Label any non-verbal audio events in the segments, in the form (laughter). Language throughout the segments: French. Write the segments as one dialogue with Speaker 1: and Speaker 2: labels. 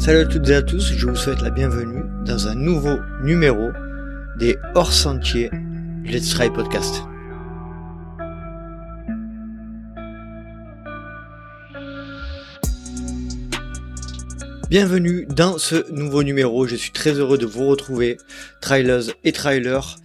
Speaker 1: Salut à toutes et à tous, je vous souhaite la bienvenue dans un nouveau numéro des hors sentiers Let's Try Podcast. Bienvenue dans ce nouveau numéro, je suis très heureux de vous retrouver, trailers et trailers,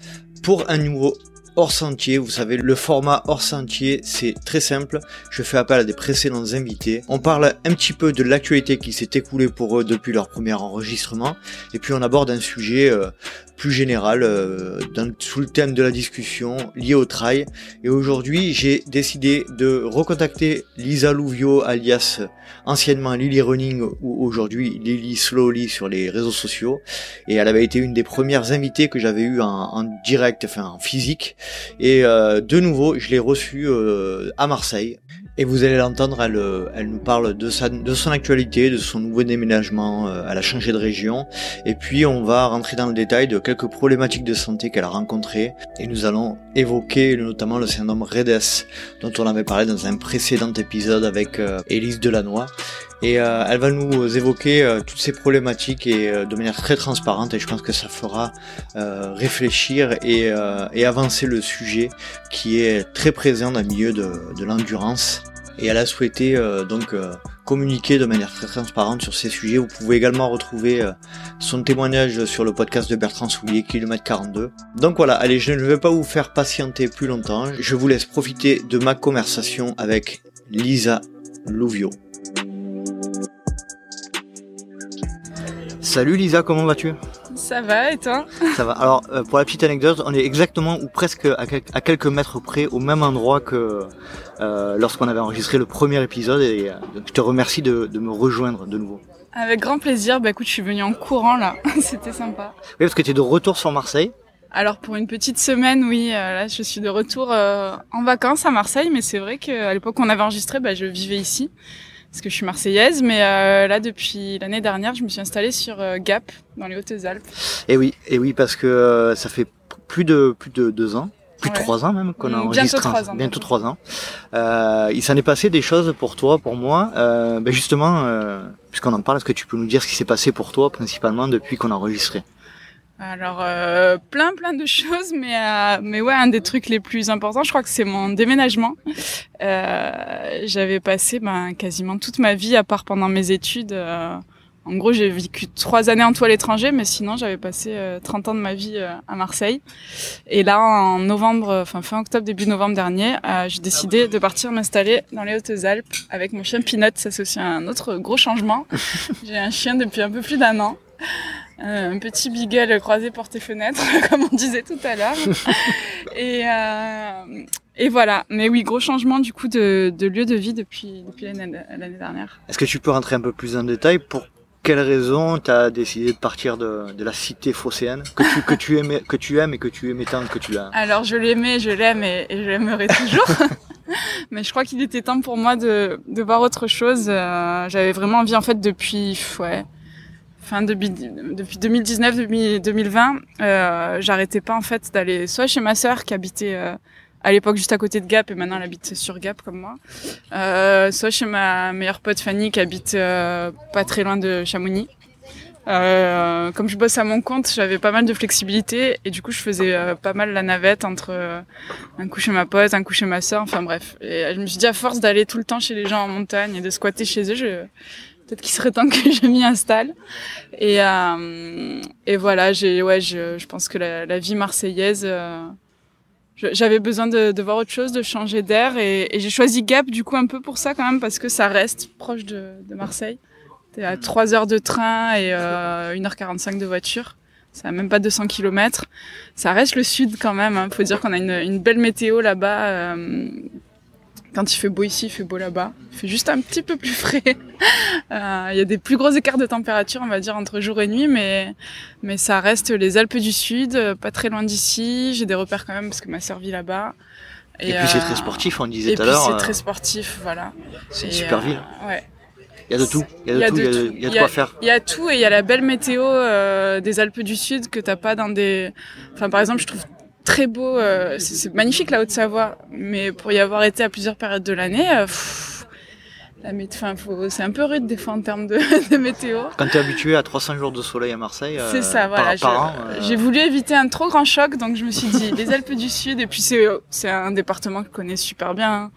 Speaker 1: pour un nouveau hors sentier. Vous savez, le format hors sentier, c'est très simple. Je fais appel à des précédents invités. On parle un petit peu de l'actualité qui s'est écoulée pour eux depuis leur premier enregistrement. Et puis on aborde un sujet euh, plus général euh, sous le thème de la discussion lié au trail. Et aujourd'hui, j'ai décidé de recontacter Lisa Louvio, alias anciennement Lily Running ou aujourd'hui Lily Slowly sur les réseaux sociaux. Et elle avait été une des premières invitées que j'avais eu en, direct, enfin en physique. Et euh, de nouveau, je l'ai reçue euh, à Marseille. Et vous allez l'entendre, elle, euh, nous parle de, son actualité, de son nouveau déménagement, euh, elle a changé de région. Et puis on va rentrer dans le détail de quelques problématiques de santé qu'elle a rencontrées. Et nous allons évoquer notamment le syndrome REDES, dont on avait parlé dans un précédent épisode avec Élise Delannoy. Et euh, elle va nous évoquer euh, toutes ces problématiques et de manière très transparente et je pense que ça fera réfléchir et, et, avancer le sujet qui est très présent dans le milieu de, de l'endurance. Et elle a souhaité donc communiquer de manière très transparente sur ces sujets. Vous pouvez également retrouver son témoignage sur le podcast de Bertrand Soulier, kilomètre 42. Donc voilà, allez, je ne vais pas vous faire patienter plus longtemps. Je vous laisse profiter de ma conversation avec Lisa Louvio. Salut Lisa, comment vas-tu?
Speaker 2: Ça va et toi?
Speaker 1: Ça va. Alors euh, pour la petite anecdote, on est exactement ou presque à, quelques mètres près au même endroit que euh, lorsqu'on avait enregistré le premier épisode et euh, je te remercie de, me rejoindre de nouveau.
Speaker 2: Avec grand plaisir. Bah écoute, je suis venue en courant là. (laughs) C'était sympa.
Speaker 1: Oui, parce que tu es de retour sur Marseille.
Speaker 2: Alors pour une petite semaine, oui, là je suis de retour en vacances à Marseille, mais c'est vrai qu'à l'époque où on avait enregistré, bah, je vivais ici parce que je suis marseillaise, mais euh, là depuis l'année dernière, je me suis installée sur euh, Gap dans les Hautes-Alpes.
Speaker 1: Et oui, et oui, parce que euh, ça fait plus de plus de deux ans, plus de trois ans même qu'on a enregistré.
Speaker 2: Bientôt trois ans.
Speaker 1: Bientôt trois ans. il s'en est passé des choses pour toi, pour moi. ben justement, puisqu'on en parle, est-ce que tu peux nous dire ce qui s'est passé pour toi principalement depuis qu'on a enregistré?
Speaker 2: Alors euh, plein plein de (laughs) choses, mais euh, mais ouais un des trucs les plus importants, je crois que c'est mon déménagement. Euh, J'avais passé ben quasiment toute ma vie, à part pendant mes études. Euh, en gros, j'ai vécu trois années en tout à l'étranger, mais sinon j'avais passé 30 ans de ma vie à Marseille. Et là, en novembre, enfin fin octobre, début novembre dernier, j'ai décidé de partir m'installer dans les Hautes-Alpes avec mon chien Pinot. Ça c'est aussi un autre gros changement. (laughs) j'ai un chien depuis un peu plus d'un an. Euh, un petit beagle croisé porte fenêtre, (laughs) comme on disait tout à l'heure. (laughs) et, euh, et voilà. Mais oui, gros changement du coup de, de lieu de vie depuis, depuis l'année dernière.
Speaker 1: Est-ce que tu peux rentrer un peu plus en détail? Pour quelle raison tu as décidé de partir de, de la cité phocéenne que tu, que, tu aimais, que tu aimes et que tu aimais tant que tu l'as
Speaker 2: Alors je l'aimais, je l'aime et, je l'aimerai toujours. (laughs) Mais je crois qu'il était temps pour moi de, de voir autre chose. Euh, J'avais vraiment envie en fait depuis ouais, Enfin, depuis, depuis 2019, 2020, euh, j'arrêtais pas en fait d'aller soit chez ma sœur qui habitait euh, à l'époque juste à côté de Gap et maintenant elle habite sur Gap comme moi, euh, soit chez ma meilleure pote Fanny qui habite pas très loin de Chamonix. Comme je bosse à mon compte, j'avais pas mal de flexibilité et du coup je faisais pas mal la navette entre un coup chez ma pote, un coup chez ma sœur, enfin bref. Et je me suis dit à force d'aller tout le temps chez les gens en montagne et de squatter chez eux, je, peut-être qu'il serait temps que je m'y installe. Et, euh, voilà, j'ai, ouais, je, je pense que la, vie marseillaise, euh, j'avais besoin de, voir autre chose, de changer d'air, et, j'ai choisi Gap du coup un peu pour ça quand même parce que ça reste proche de, de Marseille. T'es à 3 heures de train et euh, 1h45 de voiture. Ça a même pas 200 km. Ça reste le sud quand même. Hein. Faut dire qu'on a une, une, belle météo là-bas. Euh, quand il fait beau ici, il fait beau là-bas. Il fait juste un petit peu plus frais. (laughs) Euh, il y a des plus gros écarts de température, on va dire, entre jour et nuit, mais, mais ça reste les Alpes du Sud, pas très loin d'ici. J'ai des repères quand même parce que ma sœur vit là-bas.
Speaker 1: Et, puis c'est très euh, sportif, on disait tout à l'heure.
Speaker 2: C'est très sportif, voilà.
Speaker 1: C'est une super ville.
Speaker 2: Euh, ouais.
Speaker 1: Il y a de tout, il y a de, tout, il y a de, quoi faire.
Speaker 2: Il y a tout et il y a la belle météo des Alpes du Sud que t'as pas dans des. Enfin, par exemple, je trouve très beau. Euh, c'est magnifique la Haute-Savoie, mais pour y avoir été à plusieurs périodes de l'année, euh, la c'est un peu rude des fois en termes de, (laughs) de météo.
Speaker 1: Quand tu es habitué à 300 jours de soleil à Marseille,
Speaker 2: c'est ça, voilà. J'ai voulu éviter un trop grand choc, donc je me suis dit les Alpes du Sud. Et puis c'est c'est un département que je connais super bien. Hein.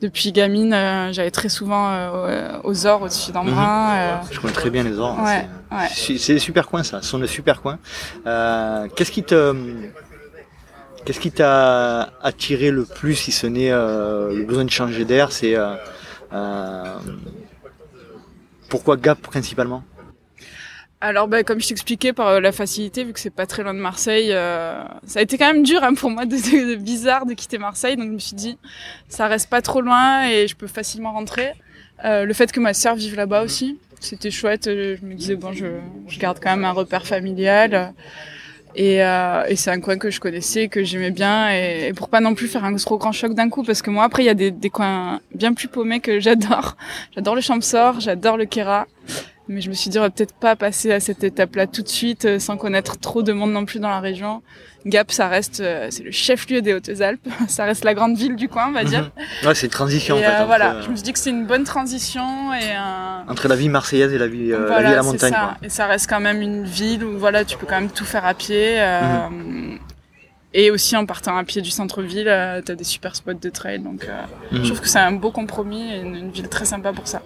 Speaker 2: Depuis gamine, j'allais très souvent aux Ors, au-dessus d'Embrun.
Speaker 1: Je connais très bien les Ors.
Speaker 2: Ouais, ouais.
Speaker 1: C'est des super coins, ça. Ce sont des super coins. Qu'est-ce qui te Qu'est-ce qui t'a attiré le plus, si ce n'est euh, le besoin de changer d'air C'est euh, euh, pourquoi Gap principalement?
Speaker 2: Alors, bah, comme je t'expliquais, par la facilité, vu que c'est pas très loin de Marseille, ça a été quand même dur hein, pour moi, de, bizarre de quitter Marseille. Donc, je me suis dit, ça reste pas trop loin et je peux facilement rentrer. le fait que ma sœur vive là-bas aussi, c'était chouette. Je me disais, bon, je, garde quand même un repère familial. Et, euh, et c'est un coin que je connaissais, que j'aimais bien, et, pour pas non plus faire un trop grand choc d'un coup, parce que moi après il y a des, des coins bien plus paumés que j'adore. (laughs) J'adore le Champsor, j'adore le Kera, mais je me suis dit, on va peut-être pas passer à cette étape-là tout de suite, euh, sans connaître trop de monde non plus dans la région. Gap, ça reste, euh, c'est le chef-lieu des Hautes-Alpes. (laughs) ça reste la grande ville du coin, on va dire.
Speaker 1: Mhm. Ouais, c'est une transition en fait.
Speaker 2: Euh, voilà, je me suis dit que c'est une bonne transition et
Speaker 1: entre la vie marseillaise et la vie, la vie à la montagne.
Speaker 2: Ça. Et ça reste quand même une ville où voilà, tu peux quand même tout faire à pied. Mhm. Et aussi en partant à pied du centre-ville, euh, tu as des super spots de trail. Donc euh, je trouve que c'est un beau compromis et une, ville très sympa pour ça.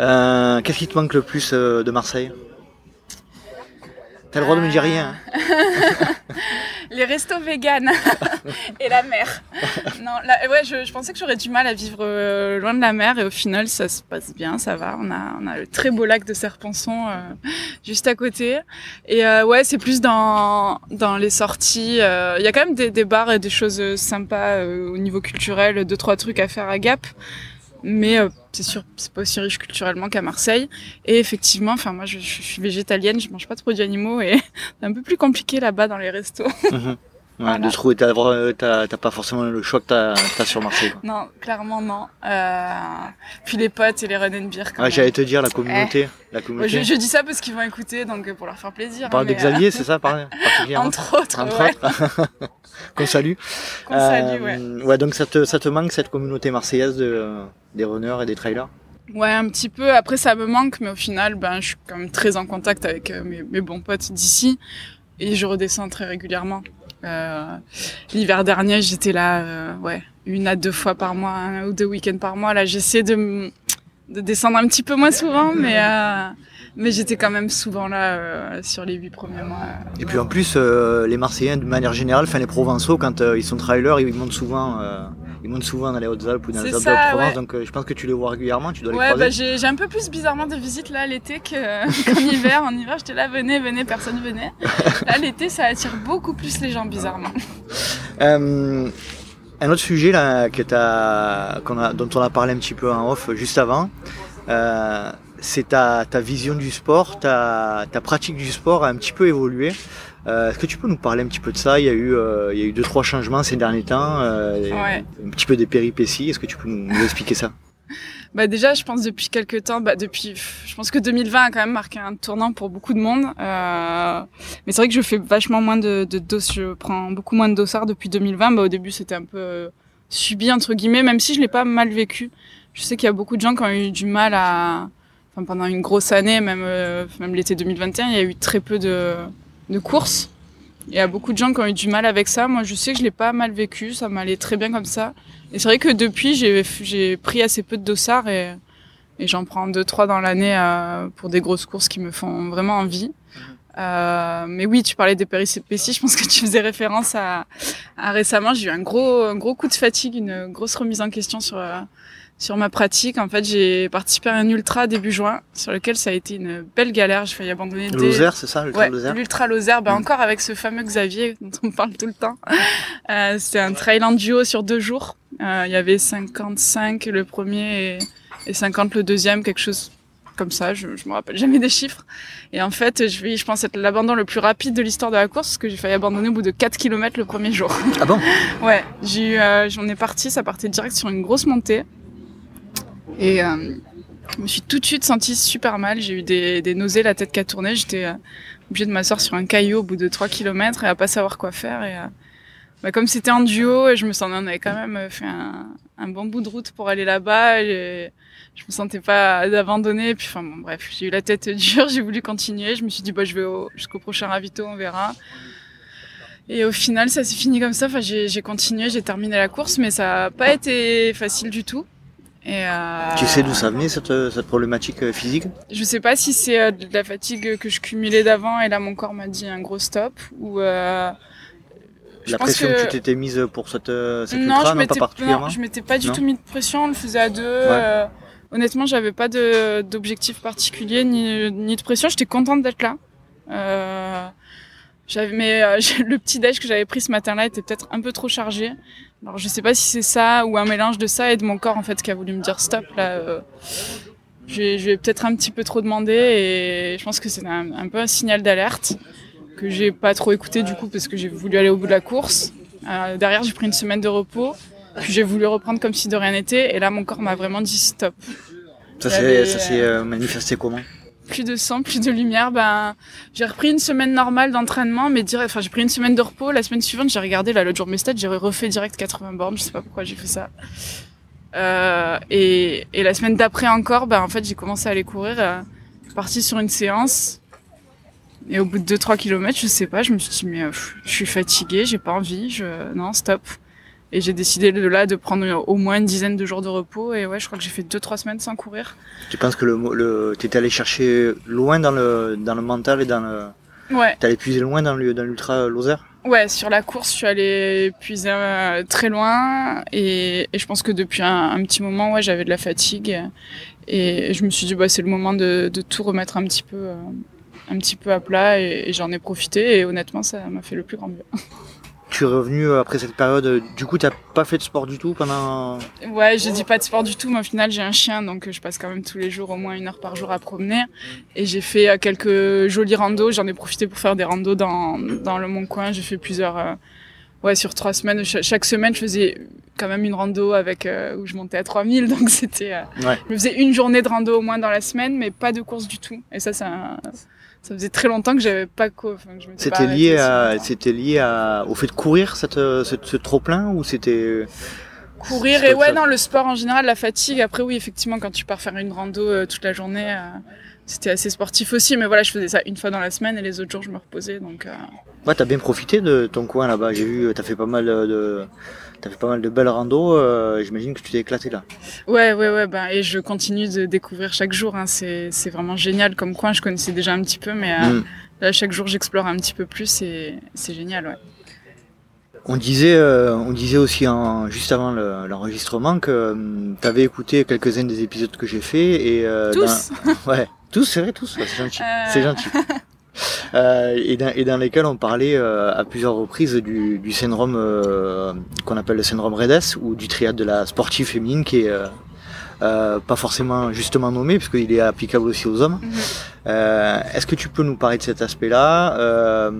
Speaker 1: Euh, Qu'est-ce qui te manque le plus de Marseille? T'as le droit de me dire rien. Hein. (laughs)
Speaker 2: les restos véganes (laughs) et la mer. Non, ouais, je, pensais que j'aurais du mal à vivre euh, loin de la mer et au final ça se passe bien, ça va. On a, le très beau lac de Serpenson euh, juste à côté. Et euh, ouais, c'est plus dans dans les sorties. Il y a quand même des, bars et des choses sympas au niveau culturel, deux trois trucs à faire à Gap mais euh, c'est sûr c'est pas aussi riche culturellement qu'à Marseille. Et effectivement enfin moi je, suis végétalienne je mange pas de produits animaux et (laughs) c'est un peu plus compliqué là-bas dans les restos
Speaker 1: de trouver t'as pas forcément le choix que t'as as sur Marseille quoi.
Speaker 2: non clairement non euh, puis les potes et les run and beer
Speaker 1: quand j'allais te dire la communauté
Speaker 2: eh.
Speaker 1: la communauté
Speaker 2: je, je, dis ça parce qu'ils vont écouter donc euh, pour leur faire plaisir
Speaker 1: on parle hein, d'Xavier c'est ça par, (laughs)
Speaker 2: entre autres
Speaker 1: entre ouais. autres (laughs) qu'on salue
Speaker 2: qu'on salue ouais
Speaker 1: ouais donc ça te ça te manque cette communauté marseillaise de des runners et des trailers?
Speaker 2: Ouais, un petit peu. Après, ça me manque, mais au final, ben, je suis quand même très en contact avec euh, mes, mes, bons potes d'ici et je redescends très régulièrement. Euh, L'hiver dernier, j'étais là, euh, ouais, une à deux fois par mois, un ou deux week-ends par mois. Là, j'essaie de, de descendre un petit peu moins souvent, mais euh, mais j'étais quand même souvent là euh, sur les huit premiers mois.
Speaker 1: Et puis en plus, euh, les Marseillais, de manière générale, enfin les Provençaux, quand ils sont trailers, ils montent souvent ils montent souvent dans les Hautes-Alpes ou dans les Alpes de Provence, donc euh, je pense que tu les vois régulièrement, tu dois les
Speaker 2: ouais,
Speaker 1: croiser.
Speaker 2: Bah, j'ai un peu plus bizarrement de visites là l'été (laughs) qu'en hiver. En hiver, j'étais là, venez, venez, personne venait. Là, l'été, ça attire beaucoup plus les gens bizarrement.
Speaker 1: Euh, un autre sujet là que as, a, dont on a parlé un petit peu en off juste avant, euh, c'est ta, ta vision du sport, ta, ta pratique du sport a un petit peu évolué. Euh, Est-ce que tu peux nous parler un petit peu de ça? Il y a eu, euh, il y a eu deux trois changements ces derniers temps, euh,
Speaker 2: ouais.
Speaker 1: un petit peu des péripéties. Est-ce que tu peux nous, nous expliquer ça? (laughs)
Speaker 2: Bah déjà, je pense depuis quelques temps, bah depuis, je pense que 2020 a quand même marqué un tournant pour beaucoup de monde. Euh, mais c'est vrai que je fais vachement moins de, de dos, je prends beaucoup moins de dossards depuis 2020. Bah au début, c'était un peu subi entre guillemets, même si je l'ai pas mal vécu. Je sais qu'il y a beaucoup de gens qui ont eu du mal à, enfin pendant une grosse année, même euh, même l'été 2021, il y a eu très peu de de course. Il y a beaucoup de gens qui ont eu du mal avec ça. Moi, je sais que je l'ai pas mal vécu. Ça m'allait très bien comme ça. Et c'est vrai que depuis, j'ai pris assez peu de dossards et, et j'en prends deux, trois dans l'année euh, pour des grosses courses qui me font vraiment envie. Euh, mais oui, tu parlais des péripéties. Je pense que tu faisais référence à, à récemment. J'ai eu un gros, un gros coup de fatigue, une grosse remise en question sur euh, sur ma pratique. En fait, j'ai participé à un ultra début juin, sur lequel ça a été une belle galère. J'ai failli abandonner.
Speaker 1: Le Lozère, c'est ça, l'ultra
Speaker 2: ouais, L'ultra Lozère, ben mm. encore avec ce fameux Xavier dont on parle tout le temps. Euh, C'était un trail en duo sur deux jours. Euh, il y avait 55 le premier et, et 50 le deuxième, quelque chose comme ça, je, je me rappelle jamais des chiffres. Et en fait, je vais, je pense être l'abandon le plus rapide de l'histoire de la course, parce que j'ai failli abandonner au bout de 4 km le premier jour.
Speaker 1: Ah bon?
Speaker 2: Ouais, j'ai euh, j'en ai parti, ça partait direct sur une grosse montée. Et euh, je me suis tout de suite sentie super mal. J'ai eu des, des, nausées, la tête qui a tourné. J'étais euh, obligée de m'asseoir sur un caillou au bout de 3 km et à pas savoir quoi faire. Et euh, bah, comme c'était en duo, et je me sentais on avait quand même fait un, un, bon bout de route pour aller là-bas. Je je me sentais pas d'abandonner. Puis enfin bon, bref, j'ai eu la tête (laughs) dure, j'ai voulu continuer. Je me suis dit bah je vais jusqu'au prochain ravito, on verra. Et au final, ça s'est fini comme ça. Enfin, j'ai continué, j'ai terminé la course, mais ça n'a pas été facile du tout.
Speaker 1: Et euh... Tu sais d'où ça venait cette, cette problématique euh, physique
Speaker 2: Je sais pas si c'est euh, de la fatigue que je cumulais d'avant et là mon corps m'a dit un gros stop ou euh,
Speaker 1: la pression que... tu t'étais mise pour cette, cette non, ultra, je non, pas particulièrement
Speaker 2: Non, je m'étais pas du tout mis de pression, on le faisait à deux. Ouais. honnêtement, j'avais pas d'objectif particulier ni, ni de pression, j'étais contente d'être là. J'avais, mais euh, (laughs) le petit déj que j'avais pris ce matin-là était peut-être un peu trop chargé. Alors je sais pas si c'est ça ou un mélange de ça et de mon corps en fait qui a voulu me dire stop là. Euh, je vais peut-être un petit peu trop demandé et je pense que c'est un, un, peu un signal d'alerte que j'ai pas trop écouté du coup parce que j'ai voulu aller au bout de la course. Euh, derrière j'ai pris une semaine de repos puis j'ai voulu reprendre comme si de rien n'était et là mon corps m'a vraiment dit stop.
Speaker 1: Ça s'est ça s'est euh, manifesté comment?
Speaker 2: Plus de sang, plus de lumière, ben j'ai repris une semaine normale d'entraînement, mais direct, enfin j'ai pris une semaine de repos. La semaine suivante, j'ai regardé là l'autre jour mes stats, j'ai refait direct 80 bornes. Je sais pas pourquoi j'ai fait ça. Euh, et, et la semaine d'après encore, ben en fait j'ai commencé à aller courir. Euh, parti sur une séance. Et au bout de 2-3 km, je sais pas, je me suis dit mais je suis fatiguée, j'ai pas envie, je non stop. Et j'ai décidé de là de prendre au moins une dizaine de jours de repos. Et ouais, je crois que j'ai fait deux trois semaines sans courir.
Speaker 1: Tu penses que le, le t'étais allé chercher loin dans le dans le mental et dans le.
Speaker 2: Ouais.
Speaker 1: Allé puiser loin dans le dans l'ultra loser?
Speaker 2: Ouais, sur la course, je suis allée puiser euh, très loin et, et, je pense que depuis un, un petit moment, ouais, j'avais de la fatigue et je me suis dit bah c'est le moment de, de tout remettre un petit peu euh, un petit peu à plat et, et j'en ai profité et honnêtement ça m'a fait le plus grand bien. (laughs)
Speaker 1: revenu euh, après cette période. Euh, du coup, t'as pas fait de sport du tout pendant.
Speaker 2: Ouais, je dis pas de sport du tout, mais au final, j'ai un chien, donc euh, je passe quand même tous les jours au moins une heure par jour à promener. Et j'ai fait quelques jolis randos. J'en ai profité pour faire des randos dans, dans le mon coin. J'ai fait plusieurs. ouais, sur trois semaines. chaque semaine, je faisais quand même une rando avec où je montais à 3000 (laughs) donc c'était ouais. je faisais une journée de rando au moins dans la semaine mais pas de course du tout et ça ça ça faisait très longtemps que j'avais pas quoi. Enfin,
Speaker 1: c'était lié à, c'était lié à, au fait de courir cette, ce trop plein ou c'était
Speaker 2: courir et ouais non le sport en général la fatigue. Après oui effectivement quand tu pars faire une rando euh, toute la journée euh, c'était assez sportif aussi. Mais voilà je faisais ça une fois dans la semaine et les autres jours je me reposais. Donc euh...
Speaker 1: ouais t'as bien profité de ton coin là-bas. J'ai vu t'as fait pas mal de T'as fait pas mal de belles randos, euh, j'imagine que tu t'es éclaté là.
Speaker 2: Ouais, ouais, ouais, ben, et je continue de découvrir chaque jour. Hein. C'est, vraiment génial comme coin. Je connaissais déjà un petit peu, mais euh, mm. là, chaque jour, j'explore un petit peu plus et c'est génial, ouais.
Speaker 1: On disait, euh, on disait aussi en, juste avant l'enregistrement que euh, tu avais écouté quelques-uns des épisodes que j'ai fait et
Speaker 2: tous.
Speaker 1: Dans... ouais, tous, c'est vrai, tous. Ouais, c'est gentil. C'est gentil. (laughs) Euh, et, dans, et, dans, lesquels on parlait euh, à plusieurs reprises du, du syndrome euh, qu'on appelle le syndrome REDES ou du triade de la sportive féminine qui est pas forcément justement nommé puisqu'il est applicable aussi aux hommes. Mhm. Est-ce que tu peux nous parler de cet aspect-là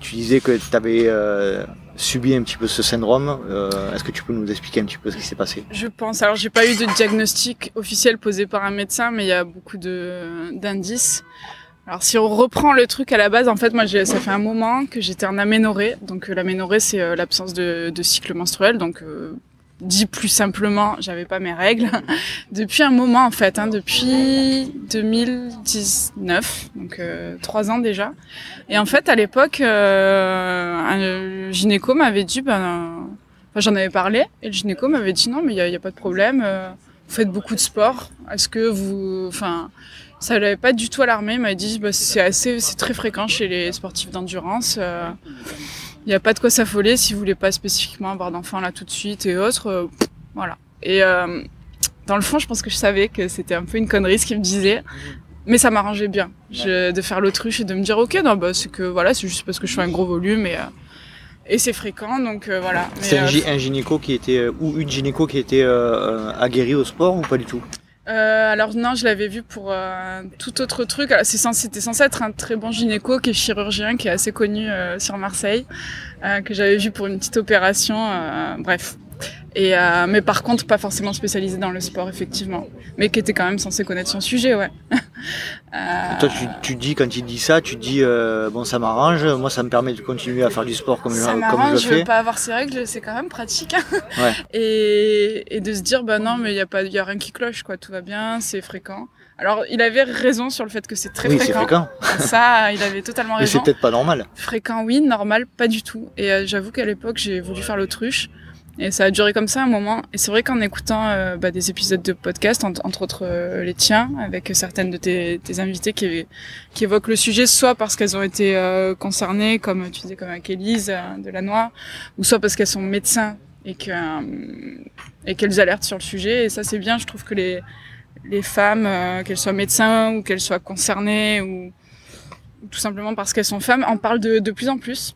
Speaker 1: Tu disais que tu avais subi un petit peu ce syndrome. Est-ce que tu peux nous expliquer un petit peu ce qui s'est passé?
Speaker 2: Je pense. Alors, j'ai pas eu de diagnostic officiel posé par un médecin, mais il y a beaucoup d'indices. Alors si on reprend le truc à la base, en fait, moi, ça fait un moment que j'étais en aménorrhée. Donc euh, l'aménorrhée, c'est euh, l'absence de, de, cycle menstruel. Donc euh, dit plus simplement, j'avais pas mes règles (laughs) depuis un moment en fait, hein, depuis 2019, donc euh, trois ans déjà. Et en fait, à l'époque, un gynéco m'avait dit, ben, j'en avais parlé, et le gynéco m'avait dit non, mais il y y a, pas de problème. vous faites beaucoup de sport. Est-ce que vous, enfin ça l'avait pas du tout alarmé. Il m'a dit bah, c'est assez, c'est très fréquent chez les sportifs d'endurance. Il euh, n'y a pas de quoi s'affoler si vous voulez pas spécifiquement avoir d'enfants là tout de suite et autres. Euh, voilà. Et euh, dans le fond, je pense que je savais que c'était un peu une connerie ce qu'il me disait. Mais ça m'arrangeait bien je, de faire l'autruche et de me dire ok non bah c'est que voilà c'est juste parce que je fais un gros volume et et c'est fréquent donc voilà.
Speaker 1: C'est un, un, gynéco qui était ou une gynéco qui était aguerrie au sport ou pas du tout?
Speaker 2: Euh, alors non, je l'avais vu pour euh, tout autre truc. C'était censé être un très bon gynéco qui est chirurgien, qui est assez connu euh, sur Marseille, euh, que j'avais vu pour une petite opération. Euh, bref. Et mais par contre, pas forcément spécialisé dans le sport, effectivement, mais qui était quand même censé connaître son sujet, ouais.
Speaker 1: toi, (laughs) toi, tu, tu dis, quand il dit ça, tu dis, euh, bon, ça m'arrange, moi, ça me permet de continuer à faire du sport comme,
Speaker 2: ça
Speaker 1: je, comme je le
Speaker 2: je
Speaker 1: fais.
Speaker 2: veux pas avoir ces règles, c'est quand même pratique. (laughs)
Speaker 1: Ouais.
Speaker 2: et, et de se dire, bah non, mais il y a pas, y a rien qui cloche, quoi, tout va bien, c'est fréquent. Alors, il avait raison sur le fait que c'est très
Speaker 1: oui, c'est
Speaker 2: fréquent.
Speaker 1: fréquent. (laughs)
Speaker 2: Ça, il avait totalement
Speaker 1: Mais c'est
Speaker 2: raison.
Speaker 1: peut-être pas normal.
Speaker 2: Fréquent, oui, normal, pas du tout. Et euh, j'avoue qu'à l'époque, j'ai voulu faire l'autruche. Et ça a duré comme ça un moment. Et c'est vrai qu'en écoutant euh, bah, des épisodes de podcast, en- entre autres euh, les tiens, avec certaines de tes, invités qui, évoquent le sujet, soit parce qu'elles ont été euh, concernées, comme tu disais, comme avec Élise de la Noix, ou soit parce qu'elles sont médecins et que et qu'elles alertent sur le sujet. Et ça, c'est bien. Je trouve que les femmes, qu'elles soient médecins ou qu'elles soient concernées ou ou tout simplement parce qu'elles sont femmes, en parlent de plus en plus.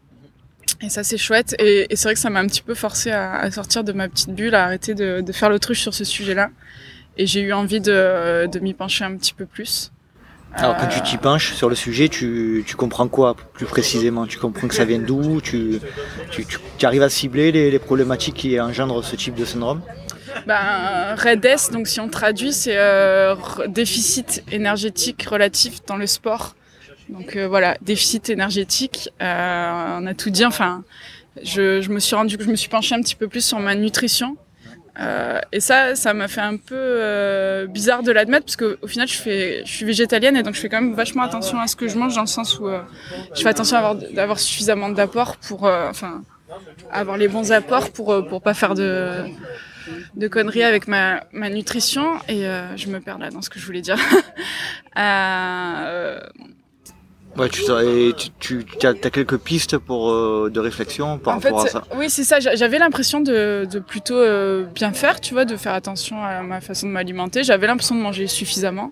Speaker 2: Et ça, c'est chouette. Et, et c'est vrai que ça m'a un petit peu forcé à, à sortir de ma petite bulle, à arrêter de, de faire l'autruche sur ce sujet-là. Et j'ai eu envie de, de m'y pencher un petit peu plus.
Speaker 1: Alors, quand
Speaker 2: Euh,
Speaker 1: tu t'y penches sur le sujet, tu, tu comprends quoi plus précisément? Tu comprends que ça vient d'où? Tu, tu, arrives à cibler les, les problématiques qui engendrent ce type de syndrome?
Speaker 2: Ben, REDS, donc si on traduit, c'est euh, déficit énergétique relatif dans le sport. Donc euh, voilà, déficit énergétique. Euh, on a tout dit. Enfin, je, je me suis rendu, je me suis penchée un petit peu plus sur ma nutrition. Euh, et ça, ça m'a fait un peu euh, bizarre de l'admettre parce que au final, je fais, je suis végétalienne et donc je fais quand même vachement attention à ce que je mange dans le sens où euh, je fais attention à avoir, d'avoir suffisamment d'apports pour, euh, enfin, avoir les bons apports pour pour pas faire de de conneries avec ma, ma nutrition et euh, je me perds là dans ce que je voulais dire. (laughs) Euh,
Speaker 1: Ouais, tu, et tu, tu as, quelques pistes pour, euh, de réflexion par
Speaker 2: en fait,
Speaker 1: rapport à ça?
Speaker 2: oui, c'est ça. J'a- J'avais l'impression de, de plutôt euh, bien faire, tu vois, de faire attention à ma façon de m'alimenter. J'avais l'impression de manger suffisamment.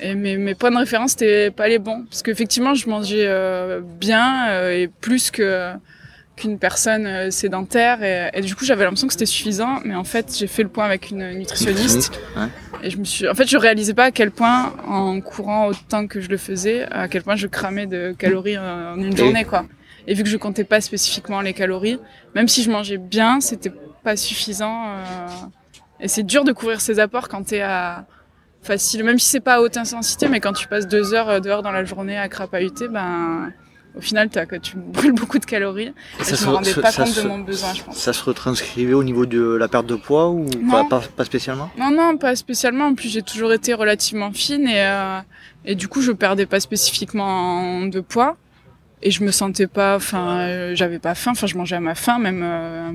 Speaker 2: Et mes, mes points de référence n'étaient pas les bons. Parce qu'effectivement, je mangeais euh, bien et plus que qu'une personne euh, sédentaire. Et, et du coup, j'avais l'impression que c'était suffisant. Mais en fait, j'ai fait le point avec une nutritionniste.
Speaker 1: Ouais.
Speaker 2: Et je me suis, en fait, je réalisais pas à quel point, en courant autant que je le faisais, à quel point je cramais de calories en une journée, quoi. Et vu que je comptais pas spécifiquement les calories, même si je mangeais bien, c'était pas suffisant. euh, Et c'est dur de couvrir ses apports quand t'es à facile, même si c'est pas à haute intensité, mais quand tu passes deux heures euh, dehors dans la journée à crapahuter, ben au final que tu brûles beaucoup de calories. Et
Speaker 1: ça
Speaker 2: je
Speaker 1: se-
Speaker 2: me rendais
Speaker 1: ça-
Speaker 2: pas compte
Speaker 1: se-
Speaker 2: de mon besoin, je pense.
Speaker 1: Ça se retranscrivait au niveau de la perte de poids ou pas, pas, pas spécialement?
Speaker 2: Non, non, pas spécialement. En plus, j'ai toujours été relativement fine et, euh, et du coup, je perdais pas spécifiquement de poids. Et je me sentais pas, enfin, euh, j'avais pas faim, enfin, je mangeais à ma faim, même. euh,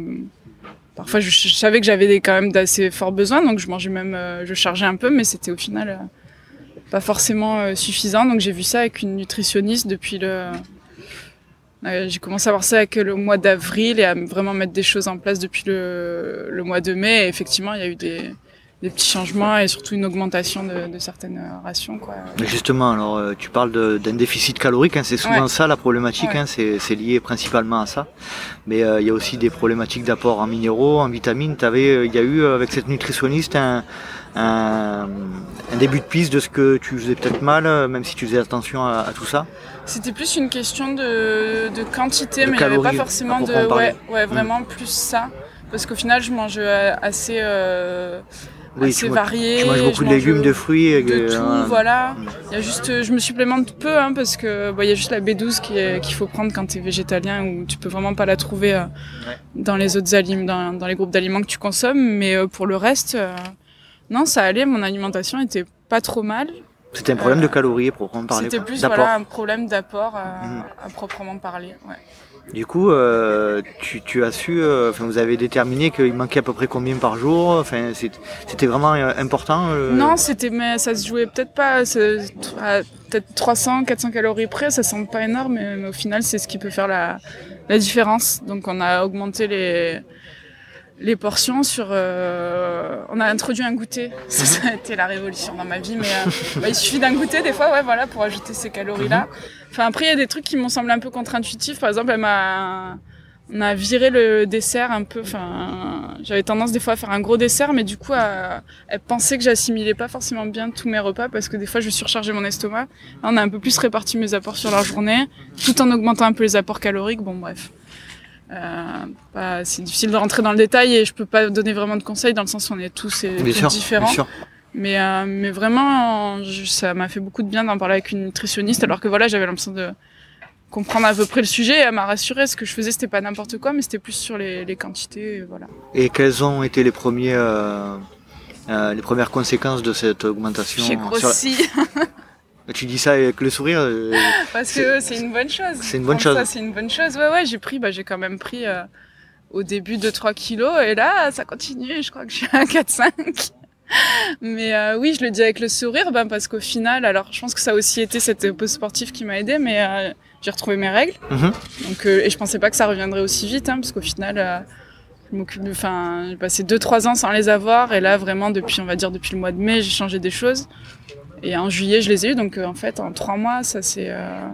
Speaker 2: parfois, je, je savais que j'avais quand même d'assez forts besoins, donc je mangeais même, euh, je chargeais un peu, mais c'était au final euh, pas forcément suffisant. Donc j'ai vu ça avec une nutritionniste depuis le. J'ai commencé à voir ça avec le mois d'avril et à vraiment mettre des choses en place depuis le, le mois de mai. Et effectivement, il y a eu des, des petits changements et surtout une augmentation de, de certaines rations. Quoi.
Speaker 1: Justement, alors euh, tu parles d'un déficit calorique, hein, c'est souvent
Speaker 2: Ouais.
Speaker 1: ça la problématique,
Speaker 2: Ouais.
Speaker 1: hein, c'est lié principalement à ça. Mais euh, il y a aussi des problématiques d'apport en minéraux, en vitamines. Euh, Il y a eu avec cette nutritionniste un, un, un début de piste de ce que tu faisais peut-être mal, même si tu faisais attention à, à tout ça?
Speaker 2: C'était plus une question de, de quantité,
Speaker 1: De
Speaker 2: mais il n'y avait pas forcément de. Ouais, ouais, vraiment plus ça. Parce qu'au final, je mange euh, assez, euh,
Speaker 1: Oui,
Speaker 2: assez
Speaker 1: tu,
Speaker 2: varié.
Speaker 1: tu manges beaucoup
Speaker 2: je
Speaker 1: de
Speaker 2: mange
Speaker 1: légumes, de fruits.
Speaker 2: de
Speaker 1: que,
Speaker 2: tout,
Speaker 1: euh,
Speaker 2: voilà.
Speaker 1: Mm.
Speaker 2: Il y a juste, euh, je me supplémente peu, hein, parce que bah, il y a juste la B12 qui est- qu'il faut prendre quand tu es végétalien, où tu peux vraiment pas la trouver euh,
Speaker 1: Ouais.
Speaker 2: dans les autres aliments, dans, dans les groupes d'aliments que tu consommes. Mais euh, pour le reste, euh, non, ça allait. Mon alimentation était pas trop mal.
Speaker 1: C'était un problème de calories, proprement parler.
Speaker 2: C'était plus voilà un problème d'apport euh,
Speaker 1: Mhm.
Speaker 2: à proprement parler. Ouais.
Speaker 1: Du coup, euh, tu, tu as su, euh, enfin, vous avez déterminé qu'il manquait à peu près combien par jour. Enfin, c'était vraiment euh, important.
Speaker 2: Non, c'était mais ça se jouait peut-être pas à peut-être 300 400 calories près, ça semble pas énorme mais, mais au final c'est ce qui peut faire la la différence. Donc on a augmenté les les portions sur euh, on a introduit un goûter. (laughs) Ça, ça a été la révolution dans ma vie mais euh, (laughs) bah, il suffit d'un goûter des fois ouais voilà pour ajouter ces calories là. Enfin après il y a des trucs qui m'ont semblé un peu contre-intuitifs par exemple elle m'a on a viré le dessert un peu. Enfin, j'avais tendance des fois à faire un gros dessert, mais du coup, à, elle pensait que j'assimilais pas forcément bien tous mes repas parce que des fois, je surchargeais mon estomac. Là, on a un peu plus réparti mes apports sur la journée, tout en augmentant un peu les apports caloriques. Bon, bref. Euh, bah, c'est difficile de rentrer dans le détail et je peux pas donner vraiment de conseils dans le sens où on est tous et
Speaker 1: sûr,
Speaker 2: différents.
Speaker 1: bien sûr.
Speaker 2: Mais, euh, mais vraiment, je- ça m'a fait beaucoup de bien d'en parler avec une nutritionniste, alors que voilà, j'avais l'impression de comprendre à peu près le sujet. Et elle m'a rassuré. Ce que je faisais, c'était pas n'importe quoi, mais c'était plus sur les, les quantités. et Voilà.
Speaker 1: Et quelles ont été les premiers, euh, euh, les premières conséquences de cette augmentation
Speaker 2: J'ai
Speaker 1: sur la-
Speaker 2: grossi (laughs)
Speaker 1: Tu dis ça avec le sourire euh, (laughs)
Speaker 2: parce que c'est une bonne chose.
Speaker 1: c'est une bonne
Speaker 2: Prendre
Speaker 1: chose.
Speaker 2: C'est une bonne chose. Ouais, ouais, j'ai pris, bah, j'ai quand même pris euh, au début 2-3 kilos et là, ça continue. Je crois que je suis à (laughs) 4-5. Mais euh, oui, je le dis avec le sourire, ben, parce qu'au final, alors je pense que ça a aussi été cette pause sportive qui m'a aidé, mais euh, j'ai retrouvé mes règles.
Speaker 1: Mhm.
Speaker 2: Donc, euh, et je pensais pas que ça reviendrait aussi vite, hein, parce qu'au final, je m'occupe, de- enfin, j'ai passé 2-3 ans sans les avoir, et là vraiment depuis, on va dire depuis le mois de mai, j'ai changé des choses. Et en juillet, je les ai eu, donc euh, en fait, en 3 mois, ça c'est. euh,